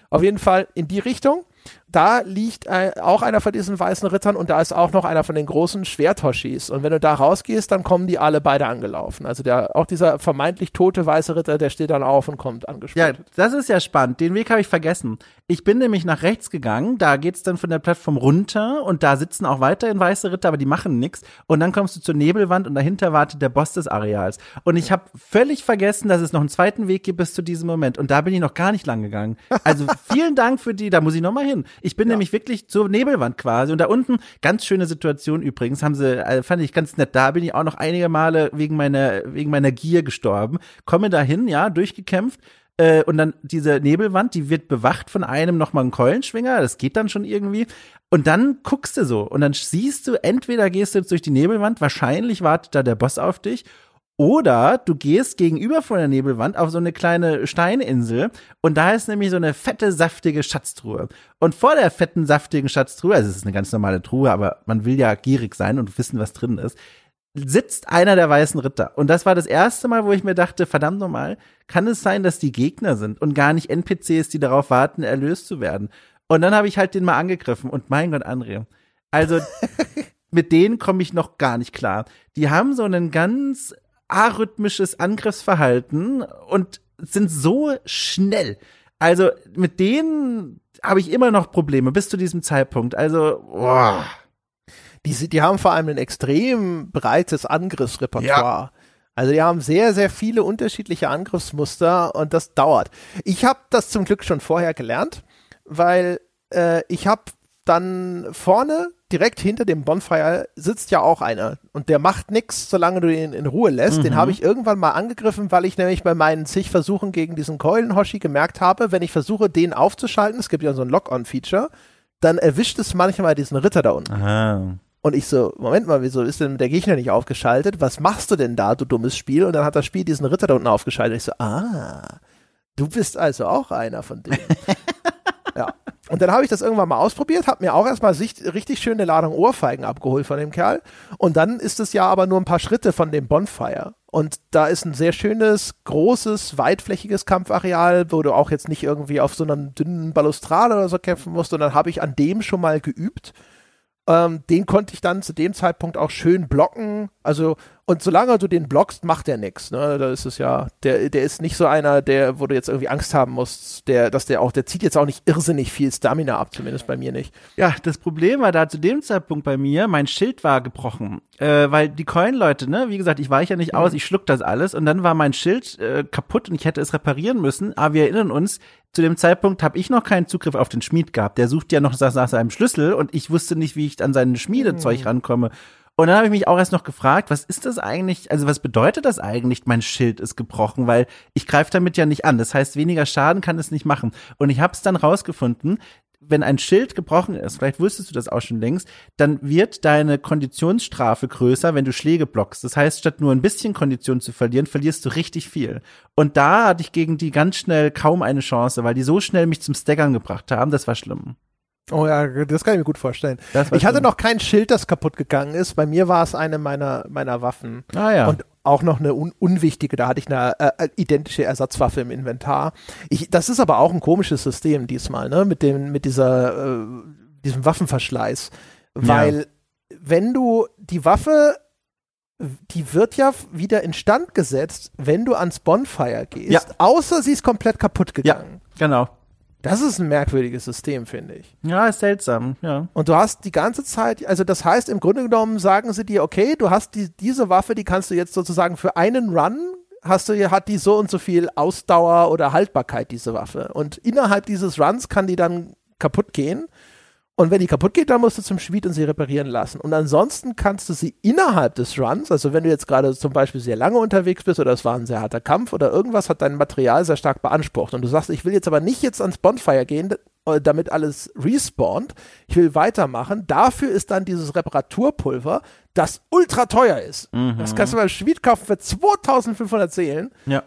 Auf jeden Fall in die Richtung. Da liegt äh, auch einer von diesen weißen Rittern und da ist auch noch einer von den großen Schwerthoshis. Und wenn du da rausgehst, dann kommen die alle beide angelaufen. Also der, auch dieser vermeintlich tote weiße Ritter, der steht dann auf und kommt Ja, angesprintet. das ist ja spannend. Den Weg habe ich vergessen. Ich bin nämlich nach rechts gegangen, da geht's dann von der Plattform runter und da sitzen auch weiterhin weiße Ritter, aber die machen nichts. Und dann kommst du zur Nebelwand und dahinter wartet der Boss des Areals. Und ich habe völlig vergessen, dass es noch einen zweiten Weg gibt bis zu diesem Moment. Und da bin ich noch gar nicht lang gegangen. Also vielen Dank für die, da muss ich noch mal hin. Ich bin nämlich wirklich zur Nebelwand quasi. Und da unten, ganz schöne Situation übrigens, haben sie, äh, fand ich ganz nett. Da bin ich auch noch einige Male wegen meiner, wegen meiner Gier gestorben. Komme dahin, ja, durchgekämpft. Äh, und dann diese Nebelwand, die wird bewacht von einem nochmal einen Keulenschwinger. Das geht dann schon irgendwie. Und dann guckst du so. Und dann siehst du, entweder gehst du jetzt durch die Nebelwand, wahrscheinlich wartet da der Boss auf dich. Oder du gehst gegenüber von der Nebelwand auf so eine kleine Steininsel und da ist nämlich so eine fette, saftige Schatztruhe. Und vor der fetten, saftigen Schatztruhe, also es ist eine ganz normale Truhe, aber man will ja gierig sein und wissen, was drin ist, sitzt einer der weißen Ritter. Und das war das erste Mal, wo ich mir dachte, verdammt nochmal, kann es sein, dass die Gegner sind und gar nicht NPCs, die darauf warten, erlöst zu werden. Und dann habe ich halt den mal angegriffen und mein Gott, André. Also mit denen komme ich noch gar nicht klar. Die haben so ein ganz arrhythmisches Angriffsverhalten und sind so schnell. Also mit denen habe ich immer noch Probleme bis zu diesem Zeitpunkt. Also, boah. Die, die haben vor allem ein extrem breites Angriffsrepertoire. Also die haben sehr, sehr viele unterschiedliche Angriffsmuster und das dauert. Ich habe das zum Glück schon vorher gelernt, weil äh, ich habe dann vorne direkt hinter dem Bonfire sitzt ja auch einer und der macht nix, solange du ihn in Ruhe lässt. Den Mhm. habe ich irgendwann mal angegriffen, weil ich nämlich bei meinen zig Versuchen gegen diesen Keulenhoshi gemerkt habe, wenn ich versuche, den aufzuschalten, es gibt ja so ein Lock-on-Feature, dann erwischt es manchmal diesen Ritter da unten. Aha. Und ich so, Moment mal, wieso ist denn der Gegner nicht aufgeschaltet? Was machst du denn da, du dummes Spiel? Und dann hat das Spiel diesen Ritter da unten aufgeschaltet. Ich so, ah, du bist also auch einer von denen. Und dann habe ich das irgendwann mal ausprobiert, habe mir auch erstmal richtig schöne Ladung Ohrfeigen abgeholt von dem Kerl. Und dann ist es ja aber nur ein paar Schritte von dem Bonfire. Und da ist ein sehr schönes, großes, weitflächiges Kampfareal, wo du auch jetzt nicht irgendwie auf so einer dünnen Balustrade oder so kämpfen musst. Und dann habe ich an dem schon mal geübt. Ähm, den konnte ich dann zu dem Zeitpunkt auch schön blocken. Also, und solange du den blockst, macht der nichts. Ne? Da ist es ja, der, der ist nicht so einer, der, wo du jetzt irgendwie Angst haben musst, der, dass der auch, der zieht jetzt auch nicht irrsinnig viel Stamina ab, zumindest bei mir nicht. Ja, das Problem war da zu dem Zeitpunkt bei mir, mein Schild war gebrochen. Äh, weil die Coin-Leute, ne, wie gesagt, ich weiche ja nicht aus, ich schluck das alles und dann war mein Schild äh, kaputt und ich hätte es reparieren müssen. Aber wir erinnern uns, zu dem Zeitpunkt habe ich noch keinen Zugriff auf den Schmied gehabt. Der sucht ja noch nach, nach seinem Schlüssel und ich wusste nicht, wie ich an sein Schmiedezeug rankomme. Und dann habe ich mich auch erst noch gefragt, was ist das eigentlich, also was bedeutet das eigentlich, mein Schild ist gebrochen, weil ich greife damit ja nicht an. Das heißt, weniger Schaden kann es nicht machen. Und ich habe es dann rausgefunden, wenn ein Schild gebrochen ist, vielleicht wusstest du das auch schon längst, dann wird deine Konditionsstrafe größer, wenn du Schläge blockst. Das heißt, statt nur ein bisschen Kondition zu verlieren, verlierst du richtig viel. Und da hatte ich gegen die ganz schnell kaum eine Chance, weil die so schnell mich zum Staggern gebracht haben, das war schlimm. Oh ja, das kann ich mir gut vorstellen. Ich hatte schlimm. noch kein Schild, das kaputt gegangen ist. Bei mir war es eine meiner, meiner Waffen. Ah ja. Und auch noch eine un unwichtige, da hatte ich eine äh, identische Ersatzwaffe im Inventar. Ich, das ist aber auch ein komisches System diesmal, ne? Mit dem, mit dieser, äh, diesem Waffenverschleiß. Weil, wenn du die Waffe, die wird ja wieder instand gesetzt, wenn du ans Bonfire gehst, Ja. außer sie ist komplett kaputt ja, gegangen. genau. Das ist ein merkwürdiges System, finde ich. Ja, ist seltsam, ja. Und du hast die ganze Zeit, also das heißt, im Grunde genommen sagen sie dir, okay, du hast die, diese Waffe, die kannst du jetzt sozusagen für einen Run, hast du, hat die so und so viel Ausdauer oder Haltbarkeit, diese Waffe. Und innerhalb dieses Runs kann die dann kaputt gehen. Und wenn die kaputt geht, dann musst du zum Schmied und sie reparieren lassen. Und ansonsten kannst du sie innerhalb des Runs, also wenn du jetzt gerade zum Beispiel sehr lange unterwegs bist oder es war ein sehr harter Kampf oder irgendwas hat dein Material sehr stark beansprucht und du sagst, ich will jetzt aber nicht jetzt ans Bonfire gehen, äh, damit alles respawnt, ich will weitermachen. Dafür ist dann dieses Reparaturpulver, das ultra teuer ist. Das kannst du beim Schmied kaufen für 2500 Seelen. Ja.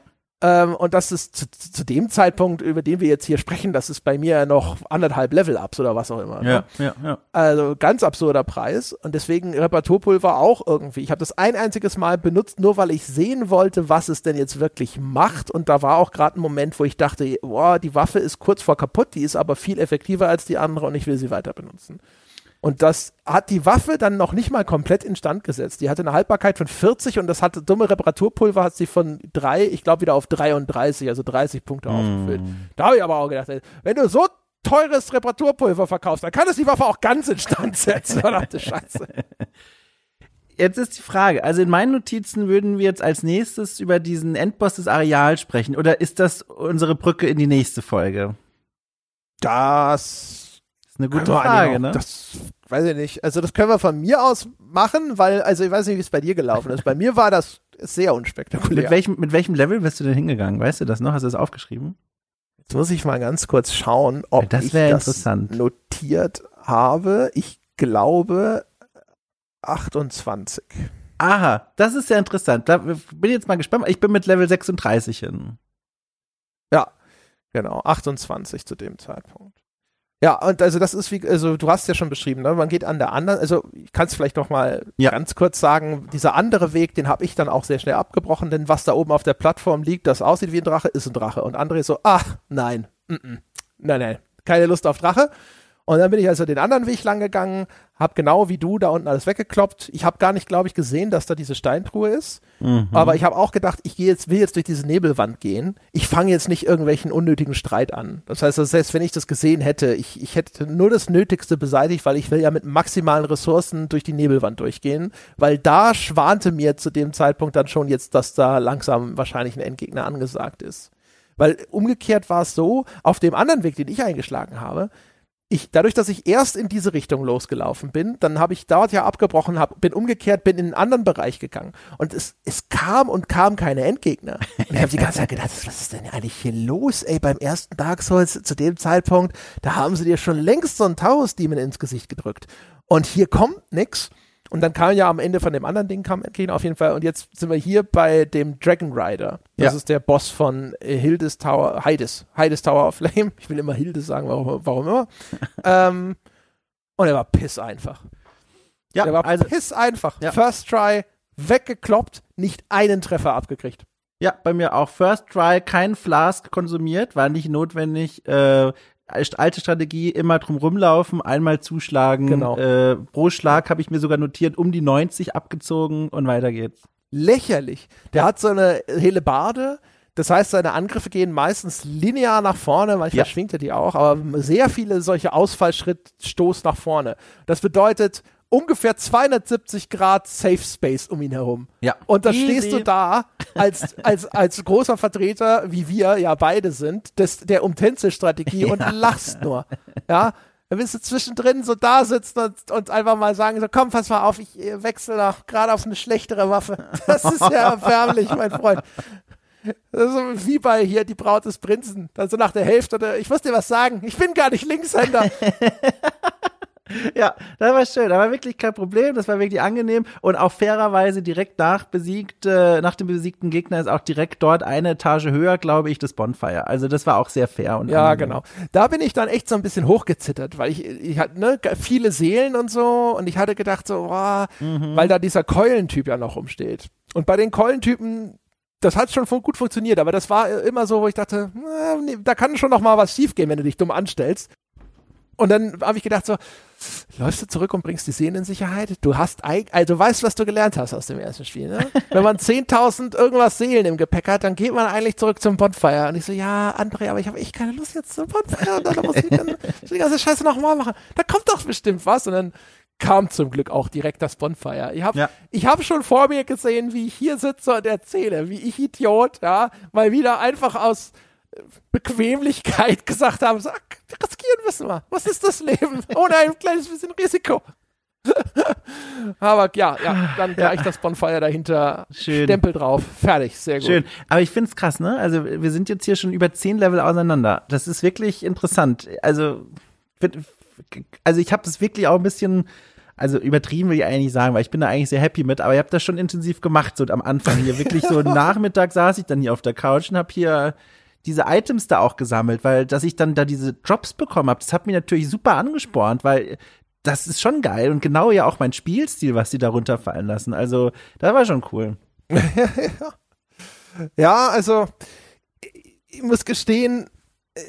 Ähm, und das ist zu, zu, dem Zeitpunkt, über den wir jetzt hier sprechen, das ist bei mir noch anderthalb Level-Ups oder was auch immer. Ne? Ja, ja, ja. Also ganz absurder Preis. Und deswegen Reparaturpulver auch irgendwie. Ich habe das ein einziges Mal benutzt, nur weil ich sehen wollte, was es denn jetzt wirklich macht. Und da war auch gerade ein Moment, wo ich dachte, boah, die Waffe ist kurz vor kaputt, die ist aber viel effektiver als die andere und ich will sie weiter benutzen. Und das hat die Waffe dann noch nicht mal komplett instand gesetzt. Die hatte eine Haltbarkeit von 40 und das hatte dumme Reparaturpulver, hat sie von 3, ich glaube, wieder auf 33, also 30 Punkte mm. aufgefüllt. Da habe ich aber auch gedacht, wenn du so teures Reparaturpulver verkaufst, dann kann es die Waffe auch ganz instand setzen. Verdammte Scheiße. Jetzt ist die Frage, also in meinen Notizen würden wir jetzt als nächstes über diesen Endboss des Areals sprechen oder ist das unsere Brücke in die nächste Folge? Das ist eine gute Frage, ne? Das weiß ich nicht. Also das können wir von mir aus machen, weil, also ich weiß nicht, wie es bei dir gelaufen ist. Bei mir war das sehr unspektakulär. Mit welchem, mit welchem Level bist du denn hingegangen? Weißt du das noch? Hast du das aufgeschrieben? Jetzt muss ich mal ganz kurz schauen, ob das ich das notiert habe. Ich glaube 28. Aha, das ist sehr interessant. Da bin jetzt mal gespannt. Ich bin mit Level 36 hin. Ja, genau, 28 zu dem Zeitpunkt. Ja, und also das ist wie, also du hast ja schon beschrieben, ne? man geht an der anderen, also ich kann es vielleicht noch mal ja. ganz kurz sagen, dieser andere Weg, den habe ich dann auch sehr schnell abgebrochen, denn was da oben auf der Plattform liegt, das aussieht wie ein Drache, ist ein Drache. Und André so, ach, nein, n -n, nein, nein, keine Lust auf Drache. Und dann bin ich also den anderen Weg lang gegangen, habe genau wie du da unten alles weggekloppt. Ich habe gar nicht, glaube ich, gesehen, dass da diese Steintruhe ist. Mhm. Aber ich habe auch gedacht, ich gehe jetzt, will jetzt durch diese Nebelwand gehen. Ich fange jetzt nicht irgendwelchen unnötigen Streit an. Das heißt, also selbst wenn ich das gesehen hätte, ich, ich hätte nur das Nötigste beseitigt, weil ich will ja mit maximalen Ressourcen durch die Nebelwand durchgehen. Weil da schwante mir zu dem Zeitpunkt dann schon jetzt, dass da langsam wahrscheinlich ein Endgegner angesagt ist. Weil umgekehrt war es so, auf dem anderen Weg, den ich eingeschlagen habe, ich, dadurch, dass ich erst in diese Richtung losgelaufen bin, dann habe ich dort ja abgebrochen, hab, bin umgekehrt, bin in einen anderen Bereich gegangen. Und es, es kam und kam keine Endgegner. Und ich habe die ganze Zeit gedacht, was ist denn eigentlich hier los, ey, beim ersten Dark Souls zu dem Zeitpunkt, da haben sie dir schon längst so ein Taurus Demon ins Gesicht gedrückt. Und hier kommt nix. Und dann kam ja am Ende von dem anderen Ding kam Endgegner auf jeden Fall. Und jetzt sind wir hier bei dem Dragon Rider. Das ja. ist der Boss von äh, Hildes Tower, Heides, Heides Tower of Flame. Ich will immer Hildes sagen, warum, warum immer. ähm, und er war piss einfach. Ja, er war also, piss einfach. Ja. First Try, weggekloppt, nicht einen Treffer abgekriegt. Ja, bei mir auch. First Try, kein Flask konsumiert, war nicht notwendig. Äh, alte Strategie, immer drum rumlaufen, einmal zuschlagen. Genau. Äh, pro Schlag habe ich mir sogar notiert, um die 90 abgezogen und weiter geht's. Lächerlich. Der hat so eine Hellebarde, das heißt, seine Angriffe gehen meistens linear nach vorne, manchmal ja. schwingt er die auch, aber sehr viele solche Ausfallschritt-Stoß nach vorne. Das bedeutet, ungefähr 270 Grad Safe Space um ihn herum. Ja. Und da stehst du da als, als, als großer Vertreter, wie wir ja beide sind, des, der Umtänzelstrategie ja. und lachst nur. Ja. Da willst du zwischendrin so da sitzen und, und einfach mal sagen, so komm, pass mal auf, ich äh, wechsle noch gerade auf eine schlechtere Waffe. Das ist ja erbärmlich, mein Freund. Das ist wie bei hier die Braut des Prinzen. Dann so nach der Hälfte, ich muss dir was sagen, ich bin gar nicht Linkshänder. ja, das war schön. Das war wirklich kein Problem. Das war wirklich angenehm. Und auch fairerweise direkt nach besiegt, äh, nach dem besiegten Gegner ist auch direkt dort eine Etage höher, glaube ich, das Bonfire. Also das war auch sehr fair und Ja, angenehm. genau. Da bin ich dann echt so ein bisschen hochgezittert, weil ich, ich hatte ne, viele Seelen und so und ich hatte gedacht so, oh, mhm. weil da dieser Keulentyp ja noch rumsteht. Und bei den Keulentypen das hat schon gut funktioniert, aber das war immer so, wo ich dachte, nee, da kann schon noch mal was schiefgehen, wenn du dich dumm anstellst. Und dann habe ich gedacht so, läufst du zurück und bringst die Seelen in Sicherheit? Du hast, also du weißt, was du gelernt hast aus dem ersten Spiel, ne? Wenn man 10.000 irgendwas Seelen im Gepäck hat, dann geht man eigentlich zurück zum Bonfire. Und ich so, ja, André, aber ich habe echt keine Lust jetzt zum Bonfire. Und dann muss ich dann die ganze Scheiße nochmal machen. Da kommt doch bestimmt was. Und dann kam zum Glück auch direkt das Bonfire. Ich habe ja. Ich hab schon vor mir gesehen, wie ich hier sitze und erzähle, wie ich Idiot, ja, mal wieder einfach aus Bequemlichkeit gesagt haben, so, riskieren müssen wir. Was ist das Leben? Ohne ein kleines bisschen Risiko. Aber ja, ja, dann gleich ja. das Bonfire dahinter, Schön. Stempel drauf, fertig, sehr gut. Schön, aber ich finde es krass, ne? Also wir sind jetzt hier schon über zehn Level auseinander. Das ist wirklich interessant. Also, also ich habe das wirklich auch ein bisschen also übertrieben will ich eigentlich sagen, weil ich bin da eigentlich sehr happy mit, aber ihr habt das schon intensiv gemacht, so am Anfang hier. Wirklich so Nachmittag saß ich dann hier auf der Couch und hab hier diese Items da auch gesammelt, weil dass ich dann da diese Drops bekommen habe, das hat mich natürlich super angespornt, weil das ist schon geil und genau ja auch mein Spielstil, was sie da runterfallen lassen. Also, das war schon cool. ja, also ich muss gestehen, äh,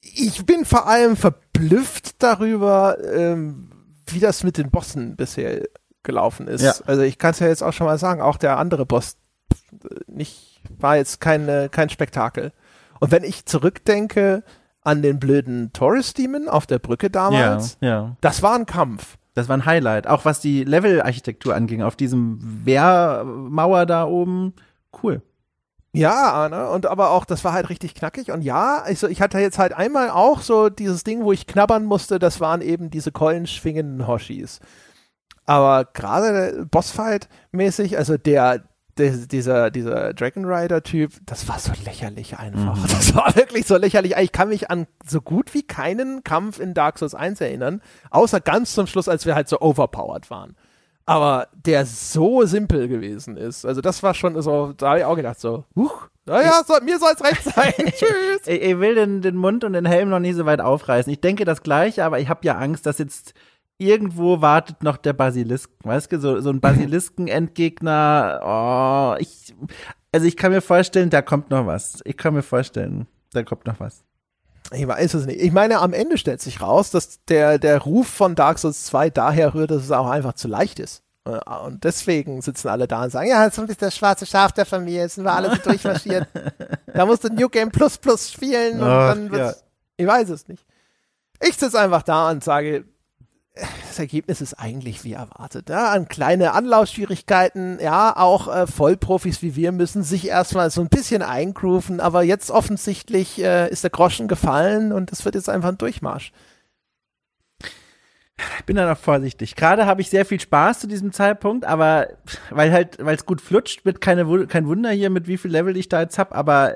ich bin vor allem verblüfft darüber, ähm, wie das mit den Bossen bisher gelaufen ist. Ja. Also ich kann es ja jetzt auch schon mal sagen, auch der andere Boss nicht, war jetzt kein, kein Spektakel. Und wenn ich zurückdenke an den blöden Taurus-Demon auf der Brücke damals, ja, ja. das war ein Kampf. Das war ein Highlight. Auch was die Level-Architektur anging, auf diesem Wehrmauer da oben. Cool. Ja, ne? und aber auch, das war halt richtig knackig. Und ja, also ich hatte jetzt halt einmal auch so dieses Ding, wo ich knabbern musste, das waren eben diese keulenschwingenden Hoshis. Aber gerade Bossfight-mäßig, also der, dieser, dieser Dragon Rider-Typ, das war so lächerlich einfach. Mhm. Das war wirklich so lächerlich. Ich kann mich an so gut wie keinen Kampf in Dark Souls 1 erinnern, außer ganz zum Schluss, als wir halt so overpowered waren aber der so simpel gewesen ist. Also das war schon so, da habe ich auch gedacht so, huch, naja, so, mir soll es recht sein. Tschüss. Ich, ich will den, den Mund und den Helm noch nie so weit aufreißen. Ich denke das gleiche, aber ich habe ja Angst, dass jetzt irgendwo wartet noch der Basilisk, weißt du, so, so ein Basilisken-Endgegner. Oh, ich, also ich kann mir vorstellen, da kommt noch was. Ich kann mir vorstellen, da kommt noch was. Ich weiß es nicht. Ich meine, am Ende stellt sich raus, dass der, der Ruf von Dark Souls 2 daher rührt, dass es auch einfach zu leicht ist. Äh, und deswegen sitzen alle da und sagen, ja, jetzt ist das schwarze Schaf der Familie, jetzt sind wir alle so durchmarschiert. da musst du New Game Plus Plus spielen und Ach, dann wird's, ja. ich weiß es nicht. Ich sitze einfach da und sage, das Ergebnis ist eigentlich wie erwartet. Ja, an kleine Anlaufschwierigkeiten, ja, auch äh, Vollprofis wie wir müssen sich erstmal so ein bisschen eingrooven, aber jetzt offensichtlich äh, ist der Groschen gefallen und es wird jetzt einfach ein Durchmarsch. Ich bin da noch vorsichtig. Gerade habe ich sehr viel Spaß zu diesem Zeitpunkt, aber weil halt, weil es gut flutscht, wird keine, kein Wunder hier, mit wie viel Level ich da jetzt hab, aber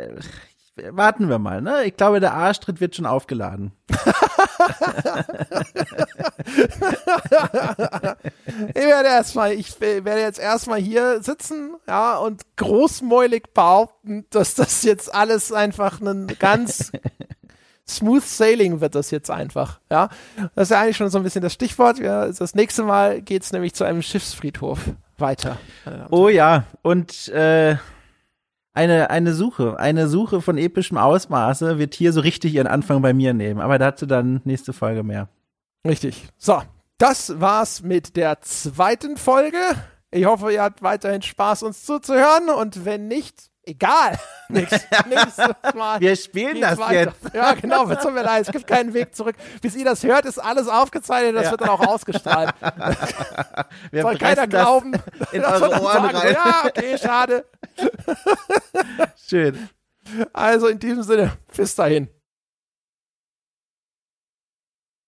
warten wir mal, ne? Ich glaube, der Arschtritt wird schon aufgeladen. ich werde erstmal, ich werde jetzt erstmal hier sitzen, ja, und großmäulig behaupten, dass das jetzt alles einfach ein ganz smooth sailing wird das jetzt einfach, ja. Das ist ja eigentlich schon so ein bisschen das Stichwort. Ja, das nächste Mal geht es nämlich zu einem Schiffsfriedhof weiter. Oh ja, und äh, eine, eine Suche, eine Suche von epischem Ausmaße wird hier so richtig ihren Anfang bei mir nehmen. Aber dazu dann nächste Folge mehr. Richtig. So, das war's mit der zweiten Folge. Ich hoffe, ihr habt weiterhin Spaß, uns zuzuhören. Und wenn nicht, egal. Nächstes, nächstes Mal. Wir spielen das weiter. jetzt. Ja, genau. Tut mir leid, es gibt keinen Weg zurück. Bis ihr das hört, ist alles aufgezeichnet. Das ja. wird dann auch ausgestrahlt. Wir Soll keiner glauben. In eure Ohren rein. Ja, okay, schade. Schön. Also in diesem Sinne, bis dahin.